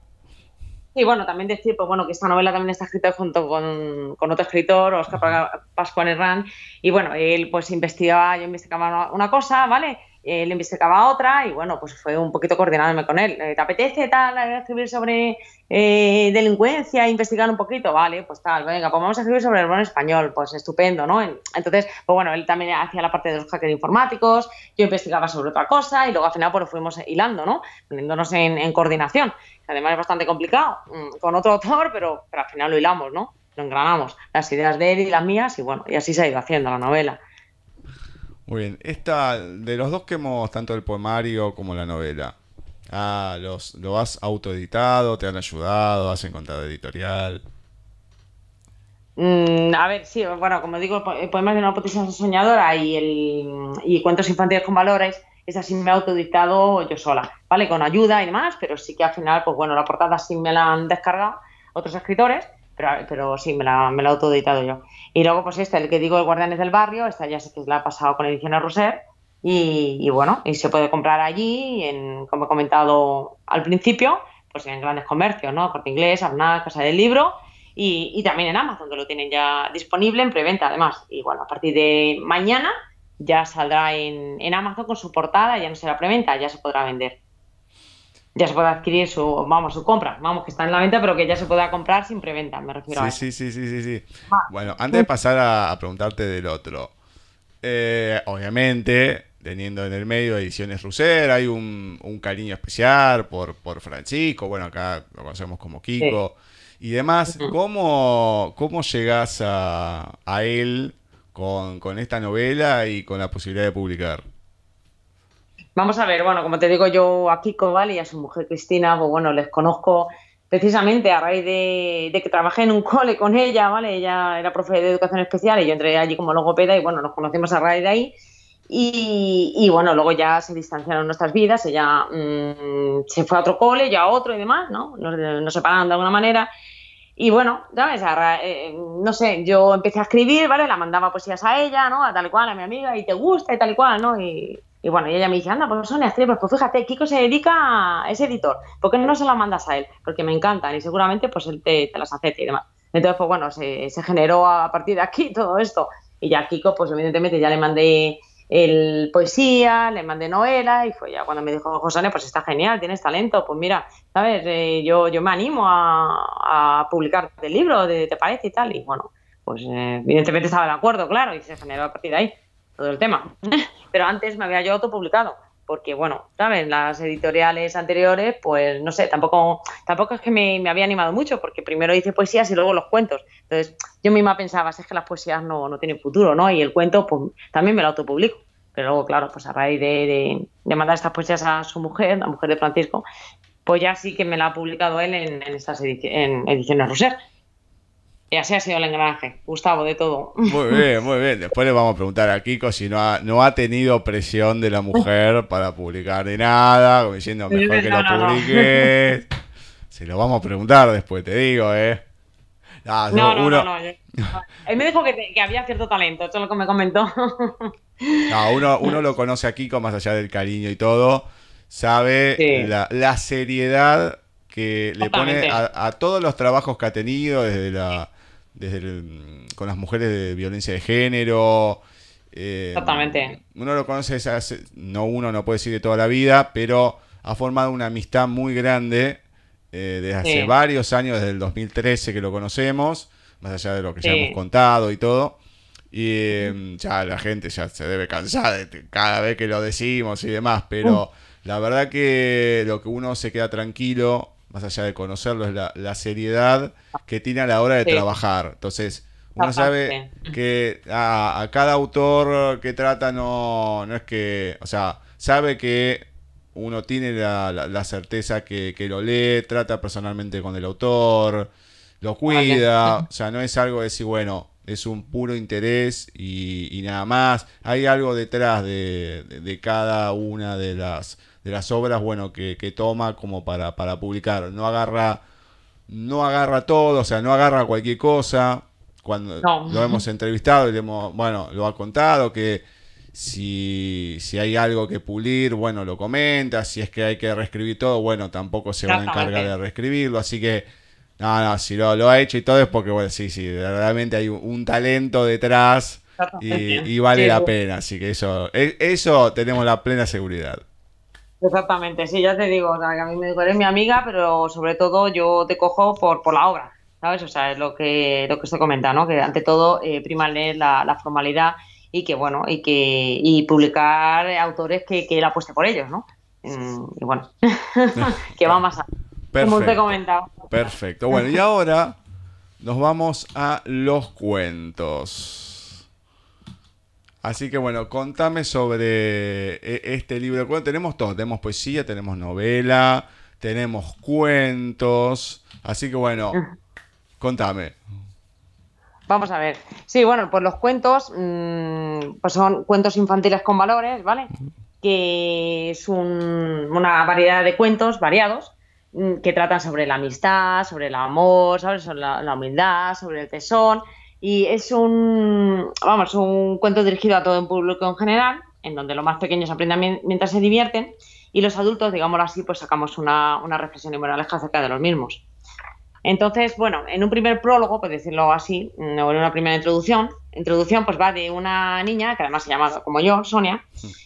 Sí, bueno, también decir, pues bueno, que esta novela también está escrita junto con, otro escritor, Oscar Pascual Herrán, y bueno, él pues investigaba, yo investigaba una, cosa, ¿vale? Él investigaba otra y bueno, pues fue un poquito coordinándome con él. ¿Te apetece tal escribir sobre eh, delincuencia, investigar un poquito? Vale, pues tal, venga, pues vamos a escribir sobre el bono español, pues estupendo, ¿no? Entonces, pues bueno, él también hacía la parte de los hackers informáticos, yo investigaba sobre otra cosa y luego al final pues fuimos hilando, ¿no? Poniéndonos en, coordinación, además es bastante complicado, mm, con otro autor, pero, pero al final lo hilamos, ¿no? Lo engranamos, las ideas de él y las mías y bueno, y así se ha ido haciendo la novela. Muy bien. Esta, de los dos que hemos, tanto el poemario como la novela, ah, los, ¿lo has autoeditado? ¿Te han ayudado? ¿Has encontrado editorial? Mm, a ver, sí, bueno, como digo, el poema de una potencia soñadora y, el, cuentos infantiles con valores, es así me he autoeditado yo sola, ¿vale? Con ayuda y demás, pero sí que al final, pues bueno, la portada sí me la han descargado otros escritores, pero, pero sí, me la, me la he autoeditado yo. Y luego, pues este, el que digo, el Guardianes del Barrio, esta ya sé que la ha pasado con Ediciones Roser. Y, bueno, y se puede comprar allí, en, como he comentado al principio, pues en grandes comercios, ¿no? Corte Inglés, Arnal, Casa del Libro. Y, también en Amazon, que lo tienen ya disponible en preventa, además. Y bueno, a partir de mañana ya saldrá en, en Amazon con su portada, ya no será preventa, ya se podrá vender ya se puede adquirir su, vamos, su compra, vamos, que está en la venta, pero que ya se pueda comprar sin preventa, me refiero sí, a Sí, sí, sí, sí, sí. Ah. Bueno, antes de pasar a, preguntarte del otro, eh, obviamente, teniendo en el medio Ediciones Russer, hay un, cariño especial por, por Francisco, bueno, acá lo conocemos como Kiko, y demás, ¿cómo, cómo llegas a, a él con, con esta novela y con la posibilidad de publicar? Vamos a ver, bueno, como te digo yo a Kiko, ¿vale? Y a su mujer Cristina, pues bueno, les conozco precisamente a raíz de, que trabajé en un cole con ella, ¿vale? Ella era profe de educación especial y yo entré allí como logopeda y bueno, nos conocimos a raíz de ahí. Y, bueno, luego ya se distanciaron nuestras vidas, ella mm, se fue a otro cole, yo a otro y demás, ¿no? Nos, nos separaron de alguna manera. Y bueno, ¿sabes? Eh, no sé, yo empecé a escribir, ¿vale? La mandaba poesías a ella, ¿no? A tal y cual, a mi amiga, y te gusta y tal y cual, ¿no? Y, y bueno, y ella me dice, anda, pues Sonia, escribes, pues fíjate, Kiko se dedica a ese editor, ¿por qué no se las mandas a él? Porque me encantan y seguramente pues él te, las acepta y demás. Entonces, pues bueno, se, generó a partir de aquí (laughs) todo esto. Y ya Kiko, pues evidentemente ya le mandé el poesía, le mandé novela y fue ya cuando me dijo, José, pues está genial, tienes talento, pues mira, ¿sabes? Eh, yo, yo me animo a, publicar el libro, ¿te, parece y tal? Y bueno, pues eh, evidentemente estaba de acuerdo, claro, y se generó a partir de ahí todo el tema. (laughs) Pero antes me había yo autopublicado, porque bueno, ¿sabes? Las editoriales anteriores, pues no sé, tampoco, tampoco es que me, había animado mucho, porque primero hice poesías y luego los cuentos. Entonces, yo misma pensaba, es que las poesías no, no tienen futuro, ¿no? Y el cuento, pues también me lo autopublico. Pero luego, claro, pues a raíz de, mandar estas poesías a su mujer, la mujer de Francisco, pues ya sí que me la ha publicado él en, estas en ediciones Roser. Y así ha sido el engranaje. Gustavo, de todo. Muy bien, muy bien. Después le vamos a preguntar a Kiko si no ha, no ha tenido presión de la mujer para publicar de nada, como diciendo mejor que lo publiques. Se lo vamos a preguntar después, te digo, ¿eh? No, no, no, no, Él me dijo que, había cierto talento, eso es lo que me comentó. No, uno, uno lo conoce a Kiko más allá del cariño y todo. Sabe la, la seriedad que le pone a, todos los trabajos que ha tenido desde la desde con las mujeres de violencia de género. Eh, Exactamente. Uno lo conoce, no uno no puede decir de toda la vida, pero ha formado una amistad muy grande eh, desde hace varios años, desde el 2013 que lo conocemos, más allá de lo que ya hemos contado y todo. Y em, ya la gente ya se debe cansar de cada vez que lo decimos y demás, pero la verdad que lo que uno se queda tranquilo más allá de conocerlo, es la, seriedad que tiene a la hora de trabajar. Entonces, uno sabe que a, cada autor que trata no, no es que, o sea, sabe que uno tiene la, certeza que, lo lee, trata personalmente con el autor, lo cuida, o sea, no es algo de decir, bueno, es un puro interés y, nada más. Hay algo detrás de cada una de las de las obras, bueno, que, toma como para, para publicar. No agarra, no agarra todo, o sea, no agarra cualquier cosa. Cuando lo hemos entrevistado y le hemos, bueno, lo ha contado que si, si hay algo que pulir, bueno, lo comenta. Si es que hay que reescribir todo, bueno, tampoco se va a encargar de reescribirlo. Así que, no, no, si lo, lo ha hecho y todo es porque, bueno, sí, sí, realmente hay un, talento detrás y, vale la pena, así que eso, e, eso tenemos la plena seguridad. Exactamente, sí, ya te digo, o sea, que a mí me eres mi amiga, pero sobre todo yo te cojo por, por la obra, ¿sabes? O sea, es lo que, lo que se comenta, ¿no? Que ante todo eh, prima leer la, formalidad y que, bueno, y que y publicar autores que, que él apueste por ellos, ¿no? Y bueno, (laughs) que va más a... Como te he comentado. Perfecto, bueno, y ahora nos vamos a los cuentos. Así que bueno, contame sobre eh, este libro cuentos. Tenemos todo, tenemos poesía, tenemos novela, tenemos cuentos. Así que bueno, contame. Vamos a ver. Sí, bueno, pues los cuentos mm, pues son cuentos infantiles con valores, ¿vale? Que es una variedad de cuentos variados mm, que tratan sobre la amistad, sobre el amor, sobre la, la humildad, sobre el tesón y es un, vamos, un cuento dirigido a todo el público en general, en donde los más pequeños aprenden mientras se divierten y los adultos, digámoslo así, pues sacamos una, una reflexión y moraleja acerca de los mismos. Entonces, bueno, en un primer prólogo, por decirlo así, o en una primera introducción, introducción pues va de una niña, que además se llama como yo, Sonia,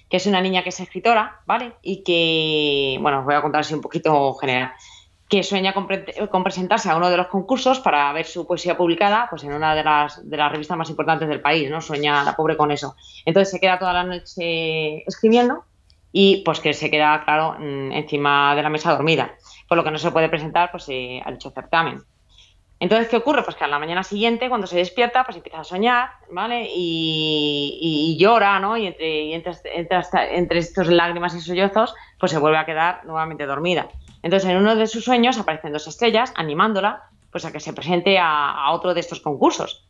que es una niña que es escritora, ¿vale? Y que, bueno, os voy a contar así un poquito general que sueña con, presentarse a uno de los concursos para ver su poesía publicada pues en una de las, revistas más importantes del país, ¿no? Sueña la pobre con eso. Entonces se queda toda la noche escribiendo y pues que se queda, claro, mm, encima de la mesa dormida, por lo que no se puede presentar pues eh, dicho certamen. Entonces, ¿qué ocurre? Pues que a la mañana siguiente, cuando se despierta, pues empieza a soñar, ¿vale? Y, llora, ¿no? Y entre, y entre, entre, entre estos lágrimas y sollozos, pues se vuelve a quedar nuevamente dormida. Entonces, en uno de sus sueños aparecen dos estrellas animándola pues, a que se presente a, otro de estos concursos.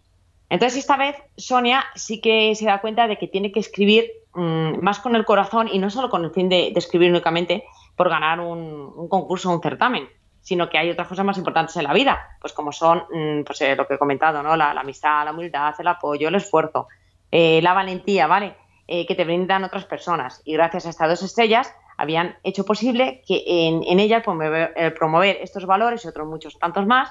Entonces, esta vez Sonia sí que se da cuenta de que tiene que escribir mm, más con el corazón y no solo con el fin de, escribir únicamente por ganar un, concurso o un certamen, sino que hay otras cosas más importantes en la vida, pues como son mm, pues, eh, lo que he comentado, ¿no? La, amistad, la humildad, el apoyo, el esfuerzo, eh, la valentía, ¿vale? Eh, que te brindan otras personas. Y gracias a estas dos estrellas, habían hecho posible que en, ella promover, eh, promover, estos valores y otros muchos tantos más.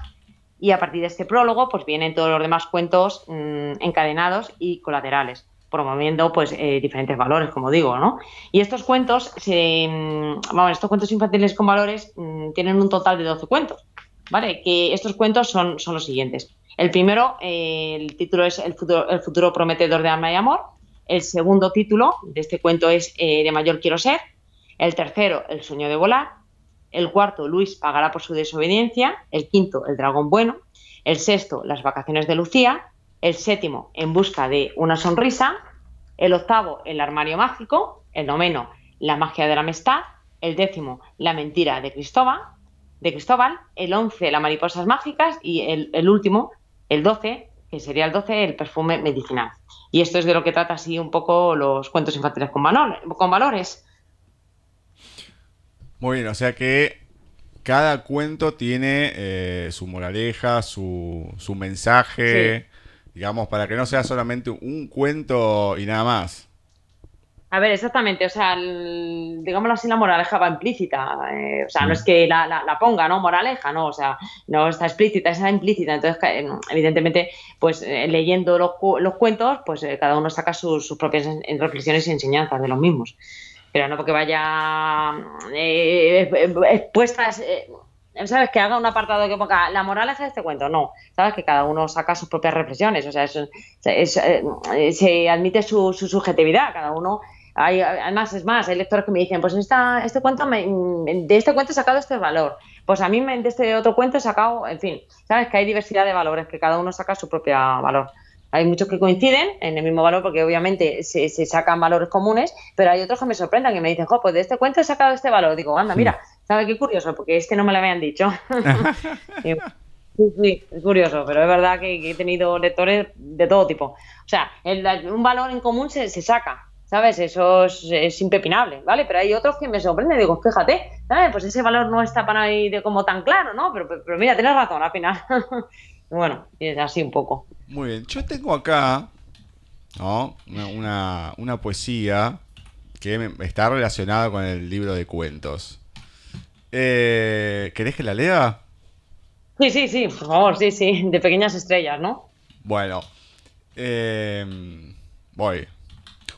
Y a partir de este prólogo, pues vienen todos los demás cuentos mm, encadenados y colaterales, promoviendo pues eh, diferentes valores, como digo, ¿no? Y estos cuentos, se, mm, vamos, estos cuentos infantiles con valores mm, tienen un total de 12 cuentos, ¿vale? Que estos cuentos son, son los siguientes. El primero, eh, el título es el futuro, el futuro prometedor de alma y amor. El segundo título de este cuento es De mayor quiero ser. El tercero, El sueño de volar. El cuarto, Luis pagará por su desobediencia. El quinto, El dragón bueno. El sexto, Las vacaciones de Lucía. El séptimo, En busca de una sonrisa. El octavo, El armario mágico. El noveno, La magia de la amistad. El décimo, La mentira de Cristóbal. De Cristóbal. El once, Las mariposas mágicas. Y el, último, el doce, que sería el doce, El perfume medicinal. Y esto es de lo que trata así un poco los cuentos infantiles con valores. Muy bien, o sea que cada cuento tiene eh, su moraleja, su, su mensaje, digamos, para que no sea solamente un cuento y nada más. A ver, exactamente, o sea, digámoslo así, la moraleja va implícita, eh, o sea, no es que la, la, ponga, ¿no? Moraleja, no, o sea, no está explícita, está implícita, entonces, evidentemente, pues eh, leyendo los, los, cuentos, pues cada uno saca sus, sus propias reflexiones y enseñanzas de los mismos no porque vaya eh, expuesta, eh, ¿sabes? Que haga un apartado que ponga la moraleja de este cuento, no, ¿sabes? Que cada uno saca sus propias reflexiones, o sea, eh, se admite su, subjetividad, cada uno hay, además, es más, hay lectores que me dicen, pues esta, este cuento de este cuento he sacado este valor, pues a mí de este otro cuento he sacado, en fin, sabes que hay diversidad de valores, que cada uno saca su propio valor. Hay muchos que coinciden en el mismo valor porque obviamente se, sacan valores comunes, pero hay otros que me sorprendan que me dicen, jo, pues de este cuento he sacado este valor. Digo, anda, mira, ¿sabes qué curioso? Porque este no me lo habían dicho. (laughs) sí, sí, es curioso, pero es verdad que, he tenido lectores de todo tipo. O sea, un valor en común se, saca, ¿sabes? Eso es, impepinable, ¿vale? Pero hay otros que me sorprenden, digo, fíjate, ¿sabes? Pues ese valor no está para ahí de como tan claro, ¿no? Pero, pero mira, tienes razón al final. (laughs) bueno, es así un poco. Muy bien, yo tengo acá una, poesía que está relacionada con el libro de cuentos. Eh, ¿Querés que la lea? Sí, sí, sí, por favor, sí, sí, de pequeñas estrellas, ¿no? Bueno, em, Voy.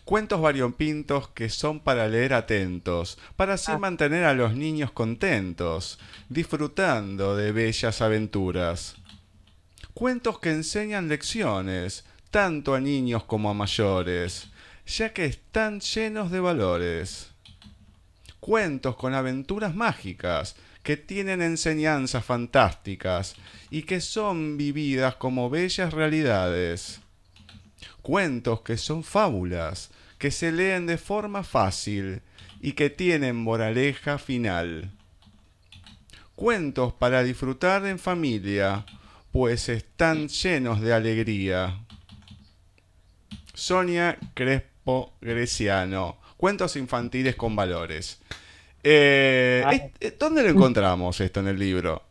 Cuentos variopintos que son para leer atentos, para así Ah. mantener a los niños contentos, disfrutando de bellas aventuras. Cuentos que enseñan lecciones, tanto a niños como a mayores, ya que están llenos de valores. Cuentos con aventuras mágicas, que tienen enseñanzas fantásticas y que son vividas como bellas realidades. Cuentos que son fábulas, que se leen de forma fácil y que tienen moraleja final. Cuentos para disfrutar en familia, pues están llenos de alegría. Sonia Crespo Greciano. Cuentos infantiles con valores. Eh, eh, ¿Dónde lo encontramos esto en el libro?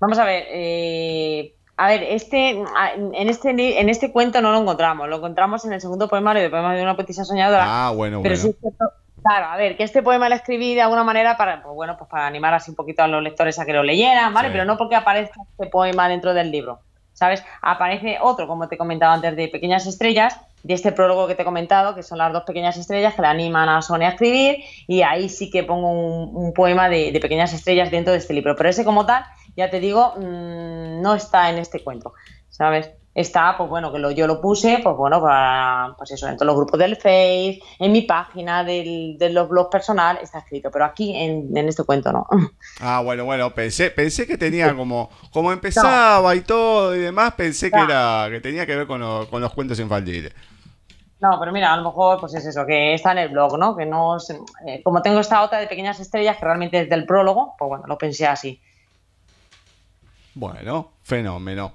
Vamos a ver, eh, a ver, este, en este en este cuento no lo encontramos, lo encontramos en el segundo poemario de Poemas de una poetisa soñadora. Ah, bueno, Pero bueno. sí es cierto, claro, a ver, que este poema lo escribí de alguna manera para, pues bueno, pues para animar así un poquito a los lectores a que lo leyeran, ¿vale? Sí. Pero no porque aparezca este poema dentro del libro, ¿sabes? Aparece otro, como te comentaba antes, de Pequeñas Estrellas, de este prólogo que te he comentado, que son las dos pequeñas estrellas que le animan a Sonia a escribir, y ahí sí que pongo un, un poema de, de Pequeñas Estrellas dentro de este libro. Pero ese como tal, ya te digo, mm, no está en este cuento, ¿sabes? Está, pues bueno, que lo, yo lo puse, pues bueno, para, pues eso, en todos los grupos del Face, en mi página del, de los blogs personal, está escrito, pero aquí en, en este cuento no. (laughs) Ah, bueno, bueno, pensé, pensé que tenía como, como empezaba y todo y demás, pensé que era, que tenía que ver con, lo- con los cuentos infantiles. No, pero mira, a lo mejor pues es eso, que está en el blog, ¿no? Que no eh, como tengo esta otra de pequeñas estrellas que realmente es del prólogo, pues bueno, lo pensé así. Bueno, fenómeno.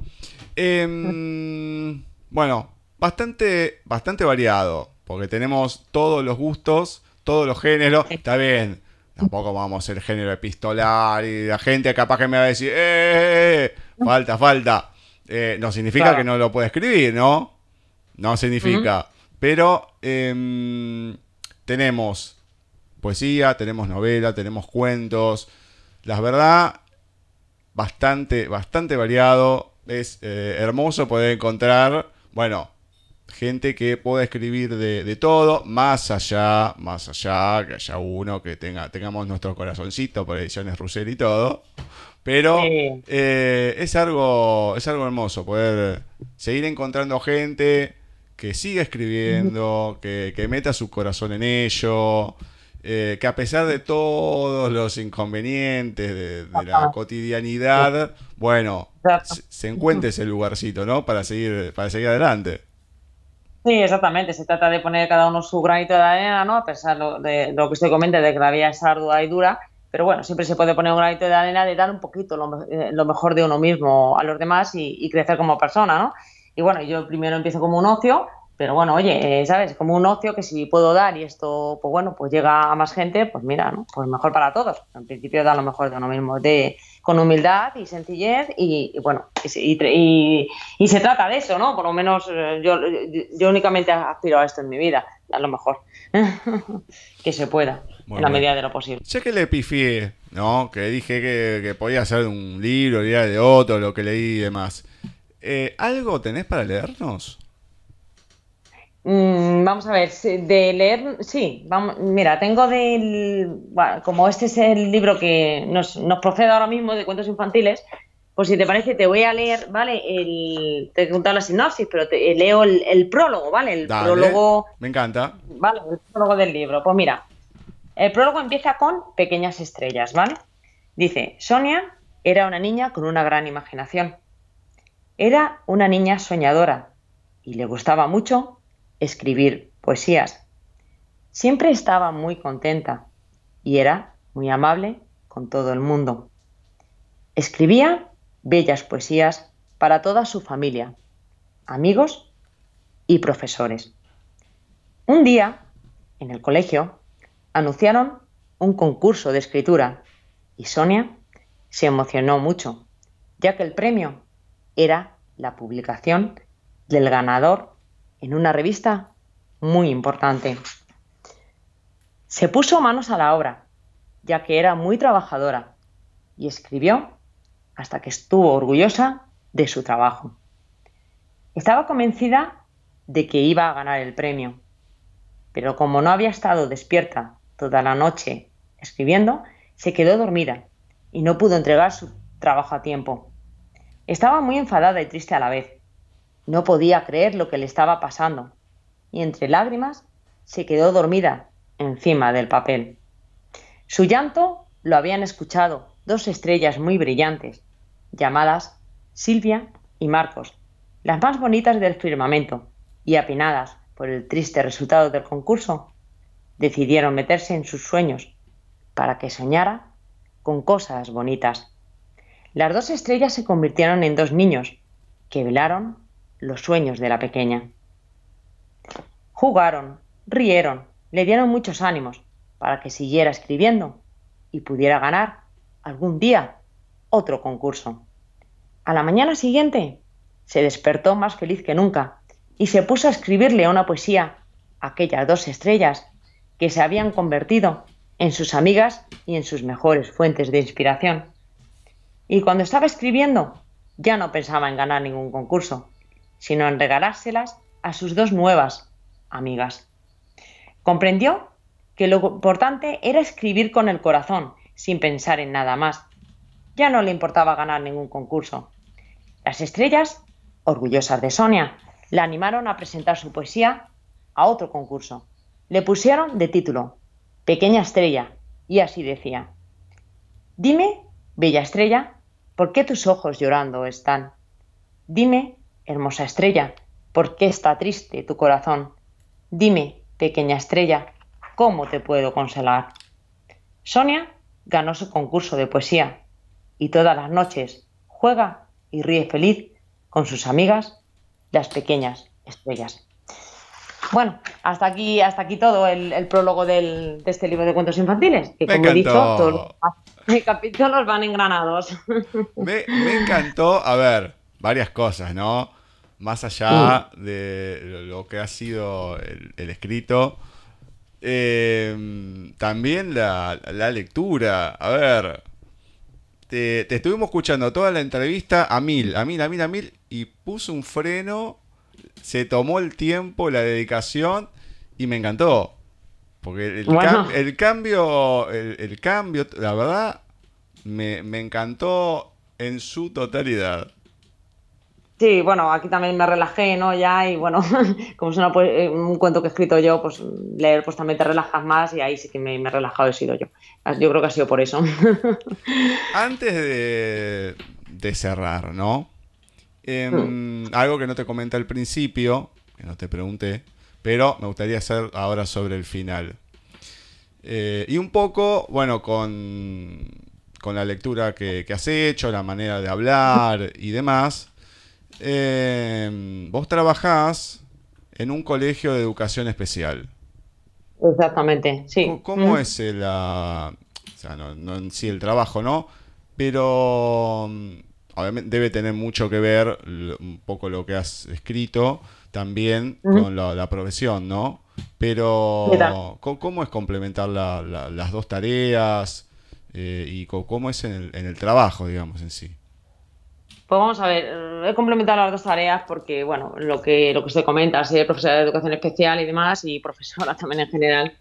Em, (laughs) bueno, bastante, bastante variado, porque tenemos todos los gustos, todos los géneros. Está bien, tampoco vamos a ser género epistolar y la gente capaz que me va a decir, ¡eh! (laughs) Falta, falta. Eh, no significa Claro. que no lo pueda escribir, ¿no? No significa. Pero em, tenemos poesía, tenemos novela, tenemos cuentos. La verdad, bastante, bastante variado. Es eh, hermoso poder encontrar, bueno, gente que pueda escribir de, de todo, más allá, más allá, que haya uno que tenga, tengamos nuestro corazoncito por ediciones Rusell y todo. Pero Sí. eh, es algo, es algo hermoso poder seguir encontrando gente que siga escribiendo, que, que meta su corazón en ello, eh, que a pesar de todos los inconvenientes de, de la cotidianidad, bueno, se, se encuentre ese lugarcito, ¿no? Para seguir, para seguir adelante. Sí, exactamente. Se trata de poner cada uno su granito de arena, ¿no? A pesar lo- de lo que usted comenta, de que la vida es ardua y dura. Pero bueno, siempre se puede poner un granito de arena de dar un poquito lo, eh, lo mejor de uno mismo a los demás y, y crecer como persona, ¿no? Y bueno, yo primero empiezo como un ocio, pero bueno, oye, eh, ¿sabes? Como un ocio que si puedo dar y esto, pues bueno, pues llega a más gente, pues mira, ¿no? Pues mejor para todos. En principio da lo mejor de uno mismo, de, con humildad y sencillez y, y bueno, y, se- y tre- y- y se trata de eso, ¿no? Por lo menos eh, yo, yo únicamente aspiro a esto en mi vida, a lo mejor. (laughs) que se pueda, Muy en la medida de lo posible. Ya que le pifié, ¿no? Que dije que, que podía ser un libro, idea de otro, lo que leí y demás. Eh, ¿Algo tenés para leernos? Mm, vamos a ver, de leer, sí, vamos, mira, tengo del, bueno, como este es el libro que nos, nos procede ahora mismo de cuentos infantiles, pues si te parece te voy a leer, ¿vale? El, te he contado la sinopsis, pero te leo el, el prólogo, ¿vale? El Dale, prólogo Me encanta. Vale, el prólogo del libro. Pues mira, el prólogo empieza con pequeñas estrellas, ¿vale? Dice, Sonia era una niña con una gran imaginación. Era una niña soñadora y le gustaba mucho escribir poesías. Siempre estaba muy contenta y era muy amable con todo el mundo. Escribía bellas poesías para toda su familia, amigos y profesores. Un día, en el colegio, anunciaron un concurso de escritura y Sonia se emocionó mucho, ya que el premio era la publicación del ganador en una revista muy importante. Se puso manos a la obra, ya que era muy trabajadora, y escribió hasta que estuvo orgullosa de su trabajo. Estaba convencida de que iba a ganar el premio. Pero como no había estado despierta toda la noche escribiendo, se quedó dormida y no pudo entregar su trabajo a tiempo. Estaba muy enfadada y triste a la vez. No podía creer lo que le estaba pasando y entre lágrimas se quedó dormida encima del papel. Su llanto lo habían escuchado dos estrellas muy brillantes, llamadas Silvia y Marcos, las más bonitas del firmamento, y apenadas por el triste resultado del concurso, decidieron meterse en sus sueños para que soñara con cosas bonitas. Las dos estrellas se convirtieron en dos niños que velaron los sueños de la pequeña. Jugaron, rieron, le dieron muchos ánimos para que siguiera escribiendo y pudiera ganar algún día otro concurso. A la mañana siguiente se despertó más feliz que nunca y se puso a escribirle una poesía a aquellas dos estrellas que se habían convertido en sus amigas y en sus mejores fuentes de inspiración. Y cuando estaba escribiendo, ya no pensaba en ganar ningún concurso, sino en regalárselas a sus dos nuevas amigas. Comprendió que lo importante era escribir con el corazón, sin pensar en nada más. Ya no le importaba ganar ningún concurso. Las estrellas, orgullosas de Sonia, la animaron a presentar su poesía a otro concurso. Le pusieron de título Pequeña Estrella, y así decía, Dime, bella estrella, ¿por qué tus ojos llorando están? Dime, hermosa estrella, ¿por qué está triste tu corazón? Dime, pequeña estrella, ¿cómo te puedo consolar? Sonia ganó su concurso de poesía y todas las noches juega y ríe feliz con sus amigas, las pequeñas estrellas. Bueno, hasta aquí, hasta aquí todo el, prólogo de este libro de cuentos infantiles. Que como he dicho, todos los capítulos van engranados. Me, me encantó, a ver, varias cosas, ¿no? más allá de lo que ha sido el, escrito, eh, también la, lectura. A ver, te, estuvimos escuchando toda la entrevista a mil, a mil, a mil, a mil, y puso un freno, se tomó el tiempo, la dedicación, y me encantó. Porque el, cambio, el, cambio, la verdad, me, me encantó en su totalidad. Sí, bueno, aquí también me relajé, ¿no? Ya, y bueno, (laughs) como es eh, un cuento que he escrito yo, pues leer pues también te relajas más y ahí sí que me, he relajado he sido yo. Yo creo que ha sido por eso. (laughs) Antes de, cerrar, ¿no? Em, hmm. Algo que no te comenté al principio, que no te pregunté, pero me gustaría hacer ahora sobre el final. Eh, y un poco, bueno, con, con la lectura que has hecho, la manera de hablar y demás. Eh, vos trabajás en un colegio de educación especial. Exactamente, sí. ¿Cómo, es la... O sea, no, sí el trabajo, ¿no? Pero mm, obviamente debe tener mucho que ver un poco lo que has escrito también con la, profesión, ¿no? Pero ¿cómo, es complementar las dos tareas eh, y cómo es en el, en el trabajo, digamos, en sí? Pues vamos a ver, he complementado las dos tareas porque, bueno, lo que, lo que usted comenta, ser profesora de educación especial y demás, y profesora (laughs) también en general,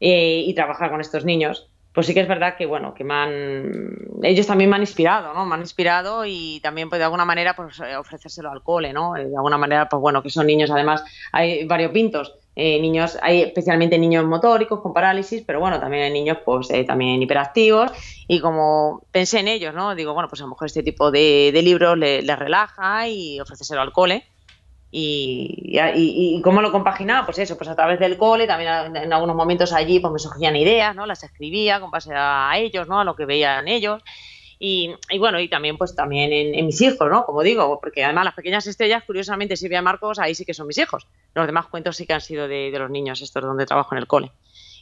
eh, y trabajar con estos niños, pues sí que es verdad que, bueno, que me han, ellos también me han inspirado, ¿no? Me han inspirado y también, pues de alguna manera, pues ofrecérselo al cole, ¿no? De alguna manera, pues bueno, que son niños, además, hay varios pintos eh, niños, hay especialmente niños motóricos con parálisis, pero bueno, también hay niños pues eh, también hiperactivos y como pensé en ellos, ¿no? Digo, bueno, pues a lo mejor este tipo de, libros les, relaja y ofrecérselo al cole. Y, y, cómo lo compaginaba, pues eso, pues a través del cole, también en algunos momentos allí pues me surgían ideas, ¿no? Las escribía con base a ellos, ¿no? A lo que veían ellos. Y, bueno, y también pues también en, mis hijos, ¿no? Como digo, porque además las pequeñas estrellas, curiosamente, Silvia Marcos, ahí sí que son mis hijos. Los demás cuentos sí que han sido de, los niños, estos donde trabajo en el cole.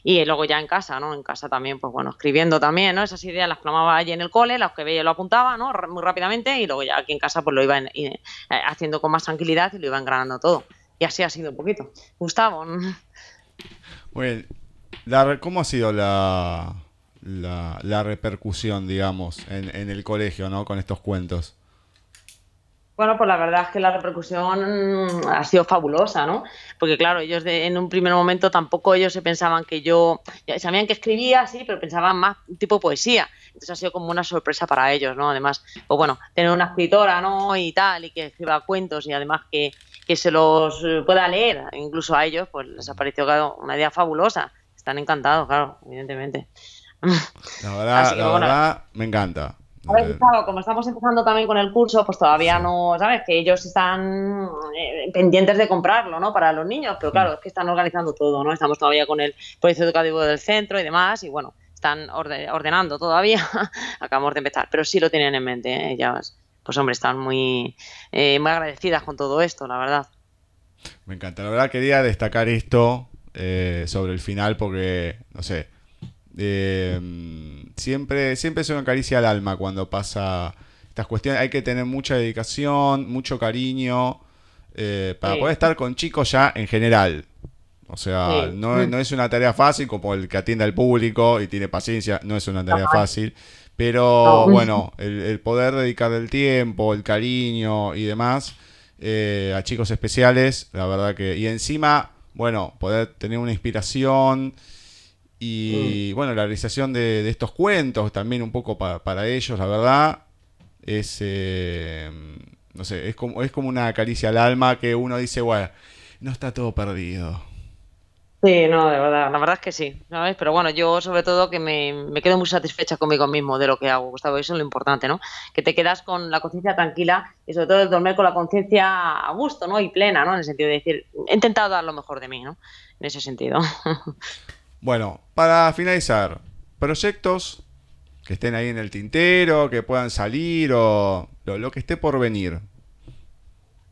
Y luego ya en casa, ¿no? En casa también, pues bueno, escribiendo también, ¿no? Esas ideas las plasmaba allí en el cole, las que veía lo apuntaba, ¿no? Muy rápidamente y luego ya aquí en casa pues lo iba eh, haciendo con más tranquilidad y lo iba engranando todo. Y así ha sido un poquito. Gustavo. Bueno, ¿cómo ha sido la, la, repercusión, digamos, en, el colegio, ¿no? Con estos cuentos. Bueno, pues la verdad es que la repercusión ha sido fabulosa, ¿no? Porque claro, ellos en un primer momento tampoco ellos se pensaban que yo, sabían que escribía, sí, pero pensaban más tipo poesía. Entonces ha sido como una sorpresa para ellos, ¿no? Además, pues bueno, tener una escritora, ¿no? Y tal, y que escriba cuentos y además que, se los pueda leer, incluso a ellos, pues les ha parecido una idea fabulosa. Están encantados, claro, evidentemente. (laughs) La verdad, la verdad me encanta. A ver, como estamos empezando también con el curso, pues todavía no, ¿sabes? Que ellos están eh, pendientes de comprarlo, ¿no? Para los niños, pero claro, es que están organizando todo, ¿no? Estamos todavía con el proyecto educativo del centro y demás, y bueno, están ordenando todavía, (laughs) acabamos de empezar, pero sí lo tienen en mente, ¿eh? ellas, pues hombre, están muy, eh, muy agradecidas con todo esto, la verdad. Me encanta, la verdad quería destacar esto sobre el final porque, no sé, siempre, siempre se me acaricia el alma cuando pasa estas cuestiones. Hay que tener mucha dedicación, mucho cariño eh, para poder estar con chicos ya en general. O sea, no, es una tarea fácil como el que atiende al público y tiene paciencia, no es una tarea fácil. Pero bueno, el, poder dedicar el tiempo, el cariño y demás eh, a chicos especiales, la verdad que... Y encima, bueno, poder tener una inspiración y mm. bueno, la realización de, estos cuentos también un poco para ellos, la verdad, es, eh, no sé, es como, es como una caricia al alma que uno dice, bueno, no está todo perdido. Sí, no, de verdad, la verdad es que sí, ¿sabes? Pero bueno, yo sobre todo que me, me, quedo muy satisfecha conmigo mismo de lo que hago, Gustavo, eso es lo importante, ¿no? Que te quedas con la conciencia tranquila y sobre todo el dormir con la conciencia a gusto, ¿no? Y plena, ¿no? En el sentido de decir, he intentado dar lo mejor de mí, ¿no? En ese sentido. (laughs) Bueno, para finalizar, proyectos que estén ahí en el tintero, que puedan salir o lo, que esté por venir.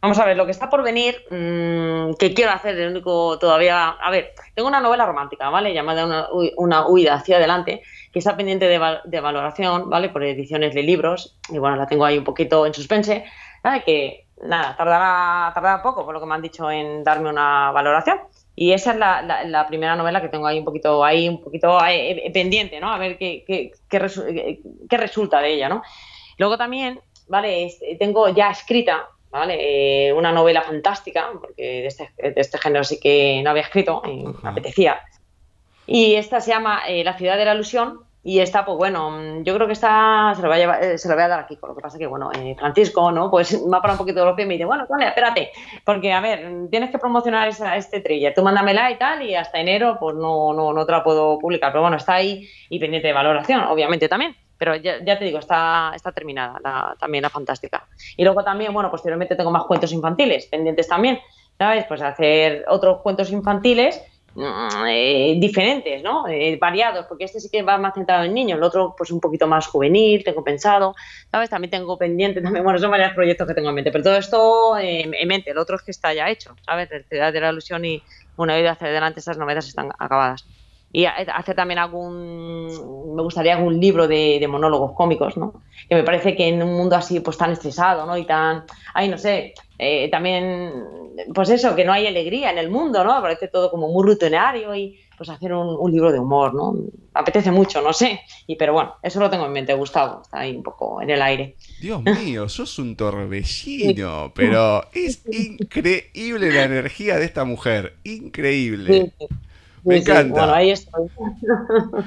Vamos a ver, lo que está por venir, mm, que quiero hacer, el único todavía. A ver, tengo una novela romántica, ¿vale? Llamada Una, huida hacia adelante, que está pendiente de, valoración, ¿vale? Por ediciones de libros, y bueno, la tengo ahí un poquito en suspense. Que nada, tardará, tardará poco, por lo que me han dicho en darme una valoración. Y esa es la, la, primera novela que tengo ahí un poquito, ahí un poquito eh, eh, pendiente, ¿no? A ver qué, qué, qué, resulta de ella, ¿no? Luego también, ¿vale? Tengo ya escrita, ¿vale? Eh, una novela fantástica, porque de este, de este, género sí que no había escrito, y me apetecía. Y esta se llama La ciudad de la ilusión, y esta, pues bueno, mm, yo creo que esta se lo voy a, llevar, eh, se lo voy a dar aquí. Con lo que pasa que, bueno, eh, Francisco, ¿no? Pues (laughs) me ha parado un poquito de los pies y me dice, bueno, vale, espérate, porque, a ver, tienes que promocionar esa, este thriller. Tú mándamela y tal, y hasta enero, pues no, no, no te la puedo publicar. Pero bueno, está ahí y pendiente de valoración, obviamente también. Pero ya, te digo, está, está terminada también la fantástica. Y luego también, bueno, posteriormente tengo más cuentos infantiles pendientes también, ¿sabes? Pues hacer otros cuentos infantiles Mm, eh, diferentes, ¿no? Eh, variados, porque este sí que va más centrado en niños, el otro pues un poquito más juvenil, tengo pensado, ¿sabes? También tengo pendiente, (laughs) también, bueno, son varios proyectos que tengo en mente, pero todo esto en mente, el otro es que está ya hecho, ¿sabes? La Ciudad de la Ilusión y una vida hacia adelante, estas novedades están acabadas. Y hacer también algún, me gustaría algún libro de, de, monólogos cómicos, ¿no? Que me parece que en un mundo así pues tan estresado, ¿no? Y tan, ay, no sé, eh, también, pues eso, que no hay alegría en el mundo, ¿no? Parece todo como muy rutinario y pues hacer un, libro de humor, ¿no? apetece mucho, no sé. Y pero bueno, eso lo tengo en mente, Gustavo, está ahí un poco en el aire. Dios mío, (laughs) sos un torbellino, pero es increíble la energía de esta mujer, increíble. Me encanta. Bueno, ahí estoy.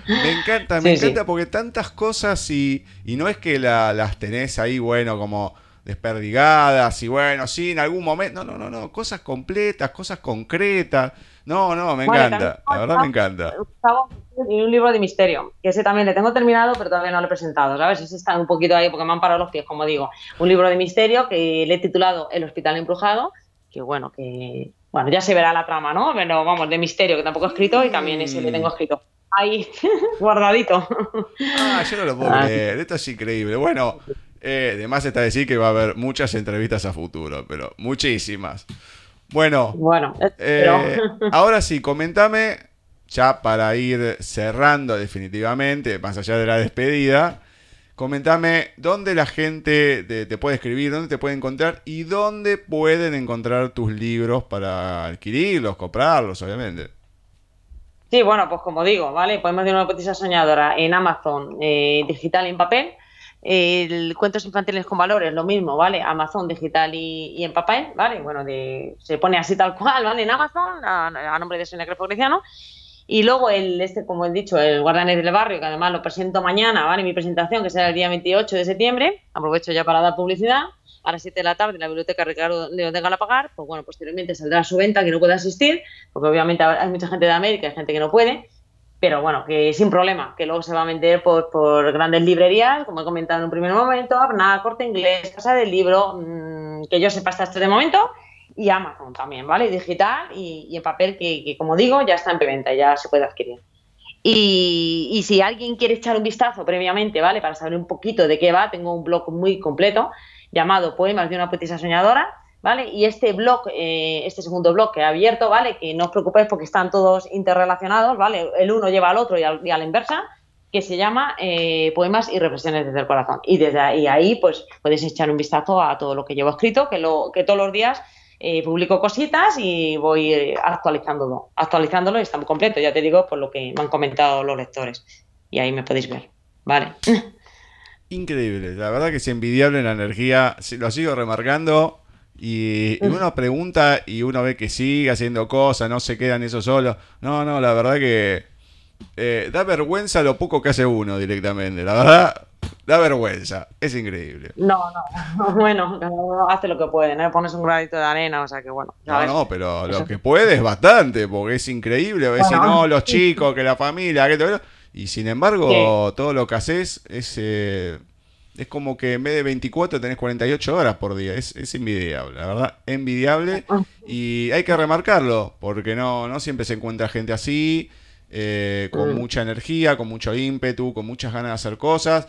Me encanta, (laughs) me encanta porque tantas cosas y, y no es que las tenés ahí, bueno, como desperdigadas y bueno, sí, en algún momento. No, no, no, no, cosas completas, cosas concretas. No, no, me encanta, la verdad me encanta. Y un libro de misterio, que ese también le tengo terminado, pero todavía no lo he presentado, ¿sabes? Ese está un poquito ahí porque me han parado los pies, como digo. Un libro de misterio que le he titulado El Hospital Embrujado, que bueno, que. Bueno, ya se verá la trama, ¿no? Pero vamos, de misterio, que tampoco he escrito y también ese le tengo escrito ahí, (laughs) guardadito. Ah, yo no lo puedo creer, esto es increíble. Bueno, eh, además está decir que va a haber muchas entrevistas a futuro, pero muchísimas. Bueno, bueno eh, (laughs) ahora sí, comentame, ya para ir cerrando definitivamente, más allá de la despedida, comentame dónde la gente te, puede escribir, dónde te puede encontrar y dónde pueden encontrar tus libros para adquirirlos, comprarlos, obviamente. Sí, bueno, pues como digo, ¿vale? Podemos decir una noticia soñadora en Amazon, eh, digital en papel, el cuentos infantiles con valores, lo mismo, ¿vale? Amazon digital y, en papel, ¿vale? Bueno, de, se pone así tal cual, ¿vale? En Amazon, a, nombre de Sonia Crespo Cristiano. Y luego el, este, como he dicho, el Guardianes del Barrio, que además lo presento mañana, ¿vale? Mi presentación, que será el día 28 de septiembre. Aprovecho ya para dar publicidad. A las 7 de la tarde en la biblioteca Ricardo León de Galapagar. Pues bueno, posteriormente saldrá su venta, que no puede asistir, porque obviamente hay mucha gente de América, hay gente que no puede pero bueno, que sin problema, que luego se va a vender por, por grandes librerías, como he comentado en un primer momento, nada, Corte Inglés, Casa del Libro, mmm, que yo sepa hasta este momento, y Amazon también, ¿vale? Digital y, y en papel, que, que, como digo, ya está en preventa, ya se puede adquirir. Y, y, si alguien quiere echar un vistazo previamente, ¿vale? Para saber un poquito de qué va, tengo un blog muy completo llamado Poemas de una poetisa soñadora, ¿vale? Y este blog, eh, este segundo blog que he abierto, ¿vale? Que no os preocupéis porque están todos interrelacionados, ¿vale? El uno lleva al otro y, a la inversa, que se llama eh, Poemas y Reflexiones desde el Corazón. Y desde ahí, ahí, pues, podéis echar un vistazo a todo lo que llevo escrito, que, lo, que todos los días eh, publico cositas y voy actualizándolo, actualizándolo y está muy completo, ya te digo, por lo que me han comentado los lectores. Y ahí me podéis ver, ¿vale? (laughs) Increíble, la verdad que es envidiable la energía, lo sigo remarcando, y, uno pregunta y uno ve que sigue haciendo cosas, no se queda en eso solo. No, no, la verdad que eh, da vergüenza lo poco que hace uno directamente. La verdad, da vergüenza. Es increíble. No, no, (laughs) bueno, uno hace lo que puede, ¿no? Pones un granito de arena, o sea que bueno. No, no, pero lo que puede es bastante, porque es increíble. A veces no, los chicos, que la familia, que todo. Y sin embargo, todo lo que haces es. Eh, es como que en vez de 24 tenés 48 horas por día. Es, es envidiable, la verdad, envidiable. (laughs) Y hay que remarcarlo, porque no, no siempre se encuentra gente así, eh, con mm. mucha energía, con mucho ímpetu, con muchas ganas de hacer cosas.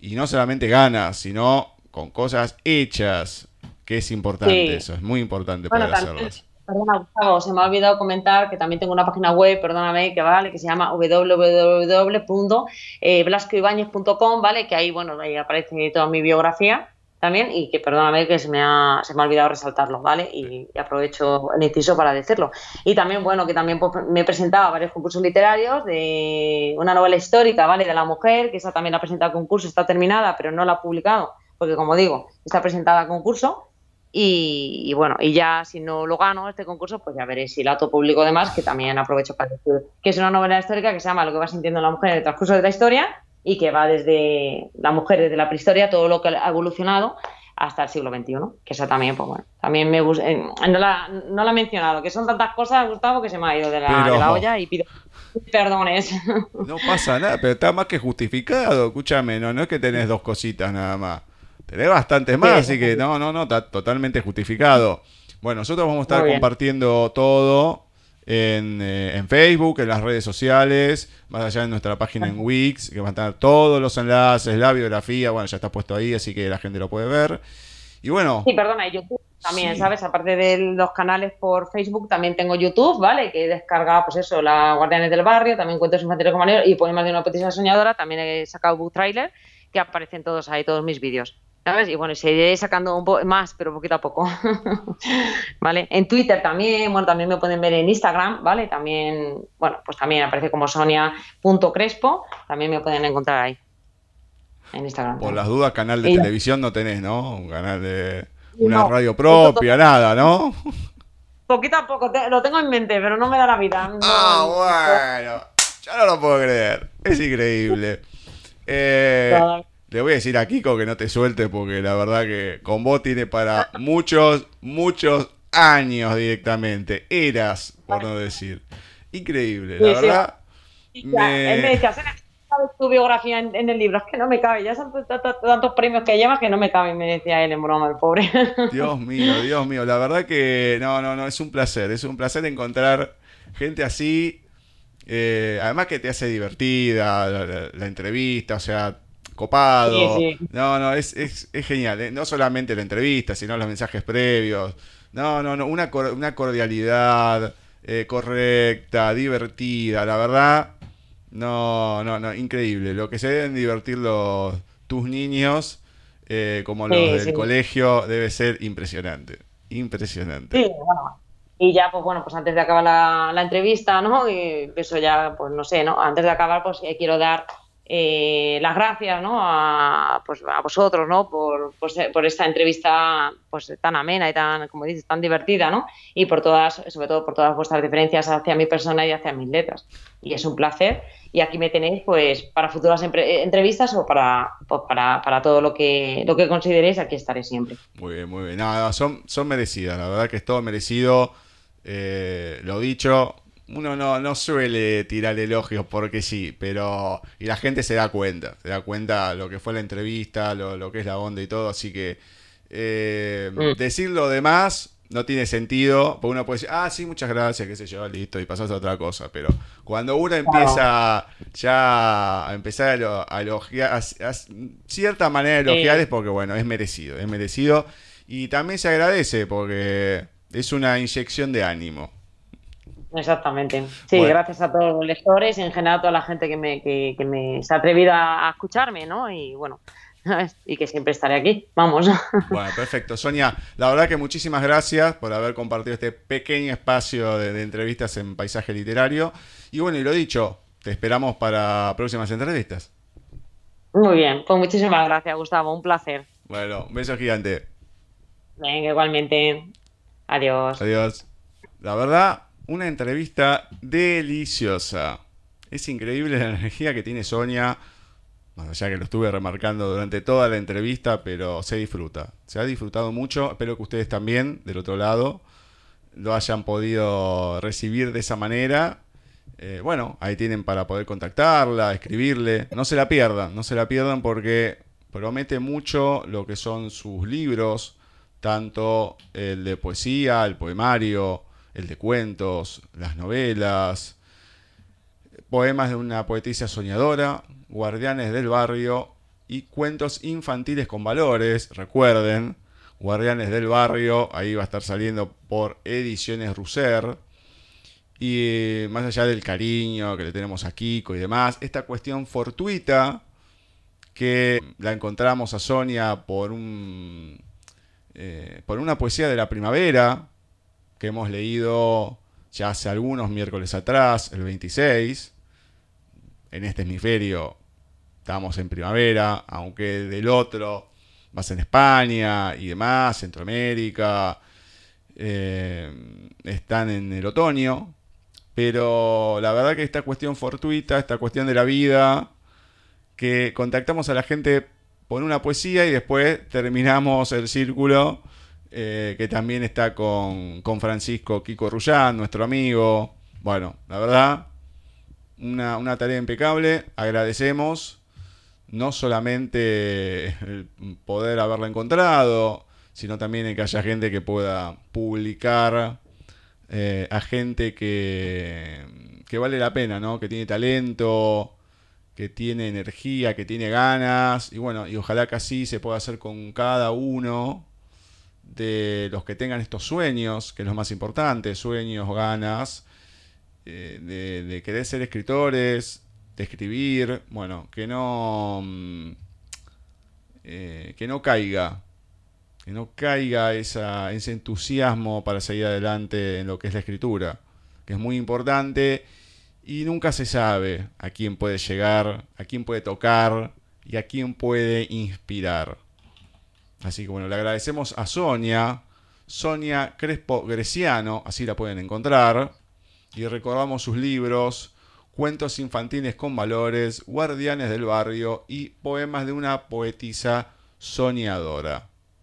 Y no solamente ganas, sino con cosas hechas, que es importante eso, es muy importante poder hacerlas. Perdona, Gustavo, se me ha olvidado comentar que también tengo una página web, perdóname, que vale, que se llama www.blascoibañez.com, ¿vale? Que ahí, bueno, ahí aparece toda mi biografía también y que perdóname que se me ha, se me ha olvidado resaltarlo, ¿vale? Y, aprovecho el inciso para decirlo. Y también, bueno, que también pues, me he presentado a varios concursos literarios de una novela histórica, ¿vale? De la mujer, que esa también la ha presentado a concurso, está terminada, pero no la ha publicado, porque como digo, está presentada a concurso y, bueno, y ya si no lo gano este concurso, pues ya veréis si la autopublico demás, que también aprovecho para decir que es una novela histórica que se llama Lo que va sintiendo la mujer en el transcurso de la historia y que va desde la mujer, desde la prehistoria, todo lo que ha evolucionado hasta el siglo XXI, que eso también, pues bueno, también me gusta, eh, no, la, no la he mencionado, que son tantas cosas, Gustavo, que se me ha ido de la, de la olla y pido (laughs) perdones. (laughs) No pasa nada, pero está más que justificado, escúchame, no, no es que tenés dos cositas nada más. Tenés bastantes más, así que no, no, no, está totalmente justificado. Bueno, nosotros vamos a estar compartiendo todo en, eh, en, Facebook, en las redes sociales, más allá de nuestra página en Wix, que van a estar todos los enlaces, la biografía, bueno, ya está puesto ahí, así que la gente lo puede ver. Y bueno. Sí, perdona, YouTube también, ¿sabes? Aparte de los canales por Facebook, también tengo YouTube, ¿vale? Que he descargado, pues eso, la Guardianes del Barrio, también cuentos infantiles con y poemas de una poetisa soñadora, también he sacado book trailer, que aparecen todos ahí, todos mis vídeos. ¿Sabes? Y bueno, seguiré sacando un poco más, pero poquito a poco. (laughs) ¿Vale? En Twitter también, bueno, también me pueden ver en Instagram, ¿vale? También, bueno, pues también aparece como sonia.crespo, también me pueden encontrar ahí. En Instagram. Por las dudas, canal de televisión no tenés, ¿no? Un canal de una radio propia, nada, ¿no? Poquito a poco, lo tengo en mente, pero no me da la vida. ah, bueno. Ya no lo puedo creer. Es increíble. (laughs) Eh, le voy a decir a Kiko que no te suelte porque la verdad que con vos tiene para muchos, muchos años directamente. Eras, por no decir. Increíble, la verdad. Él me decía, (laughs) tu biografía en, el libro? Es que no me cabe, ya son tantos premios que llevas que no me cabe, me decía él en broma, el pobre. (laughs) Dios mío, Dios mío, la verdad que no, no, no, es un placer, es un placer encontrar gente así, eh, además que te hace divertida la entrevista, o sea, copado. No, no, es, es, es genial. ¿eh? No solamente la entrevista, sino los mensajes previos. No, no, no, una, una cordialidad eh, correcta, divertida. La verdad, no, no, no, increíble. Lo que se deben divertir los, tus niños, eh, como los del colegio, debe ser impresionante. Impresionante. Sí, bueno. Y ya, pues bueno, pues antes de acabar la, la entrevista, ¿no? Y eso ya, pues no sé, ¿no? Antes de acabar, pues quiero dar eh, las gracias ¿no? a, pues, a vosotros ¿no? Por, por, esta entrevista pues, tan amena y tan, como dices, tan divertida, ¿no? Y por todas, sobre todo por todas vuestras diferencias hacia mi persona y hacia mis letras. Y es un placer. Y aquí me tenéis pues para futuras entrevistas o para, pues, para, para, todo lo que, lo que consideréis, aquí estaré siempre. Muy bien, muy bien. Nada, son, son merecidas, la verdad que es todo merecido. Eh, lo dicho, uno no, no suele tirar elogios porque sí, pero. Y la gente se da cuenta, se da cuenta lo que fue la entrevista, lo, lo que es la onda y todo, así que. Eh, mm. Decir lo demás no tiene sentido, porque uno puede decir, ah, sí, muchas gracias, qué sé yo, listo, y pasas a otra cosa, pero cuando uno empieza ya a empezar a, elogiar, a, cierta manera de elogiar es porque, bueno, es merecido, es merecido, y también se agradece porque es una inyección de ánimo. Exactamente. Sí, gracias a todos los lectores y en general a toda la gente que me, que, me se ha atrevido a, escucharme, ¿no? Y bueno, (laughs) y que siempre estaré aquí. Vamos. (laughs) Bueno, perfecto. Sonia, la verdad que muchísimas gracias por haber compartido este pequeño espacio de, entrevistas en Paisaje Literario. Y bueno, y lo dicho, te esperamos para próximas entrevistas. Muy bien, pues muchísimas gracias, Gustavo. Un placer. Bueno, un beso gigante. Venga, igualmente. Adiós. Adiós. La verdad, una entrevista deliciosa. Es increíble la energía que tiene Sonia, más allá que lo estuve remarcando durante toda la entrevista, pero se disfruta. Se ha disfrutado mucho, espero que ustedes también, del otro lado, lo hayan podido recibir de esa manera. Eh, bueno, ahí tienen para poder contactarla, escribirle. No se la pierdan, no se la pierdan porque promete mucho lo que son sus libros, tanto el de poesía, el poemario, el de cuentos, las novelas, poemas de una poetisa soñadora, guardianes del barrio y cuentos infantiles con valores, recuerden, guardianes del barrio, ahí va a estar saliendo por Ediciones Russer. Y más allá del cariño que le tenemos a Kiko y demás, esta cuestión fortuita que la encontramos a Sonia por un eh, por una poesía de la primavera, que hemos leído ya hace algunos miércoles atrás, el 26. En este hemisferio estamos en primavera, aunque del otro vas en España y demás, Centroamérica, eh, están en el otoño. Pero la verdad que esta cuestión fortuita, esta cuestión de la vida, que contactamos a la gente por una poesía y después terminamos el círculo eh, que también está con, Francisco Kiko Rullán, nuestro amigo. Bueno, la verdad, una, tarea impecable. Agradecemos no solamente el poder haberla encontrado, sino también que haya gente que pueda publicar eh, a gente que, que vale la pena, ¿no? Que tiene talento, que tiene energía, que tiene ganas. Y bueno, y ojalá que así se pueda hacer con cada uno de los que tengan estos sueños, que es lo más importante, sueños, ganas, eh, de, querer ser escritores, de escribir, bueno, que no, mm, eh, que no caiga, que no caiga ese entusiasmo para seguir adelante en lo que es la escritura, que es muy importante y nunca se sabe a quién puede llegar, a quién puede tocar y a quién puede inspirar. Así que bueno, le agradecemos a Sonia, Sonia Crespo Greciano, así la pueden encontrar. Y recordamos sus libros, Cuentos infantiles con valores, Guardianes del barrio y Poemas de una poetisa soñadora.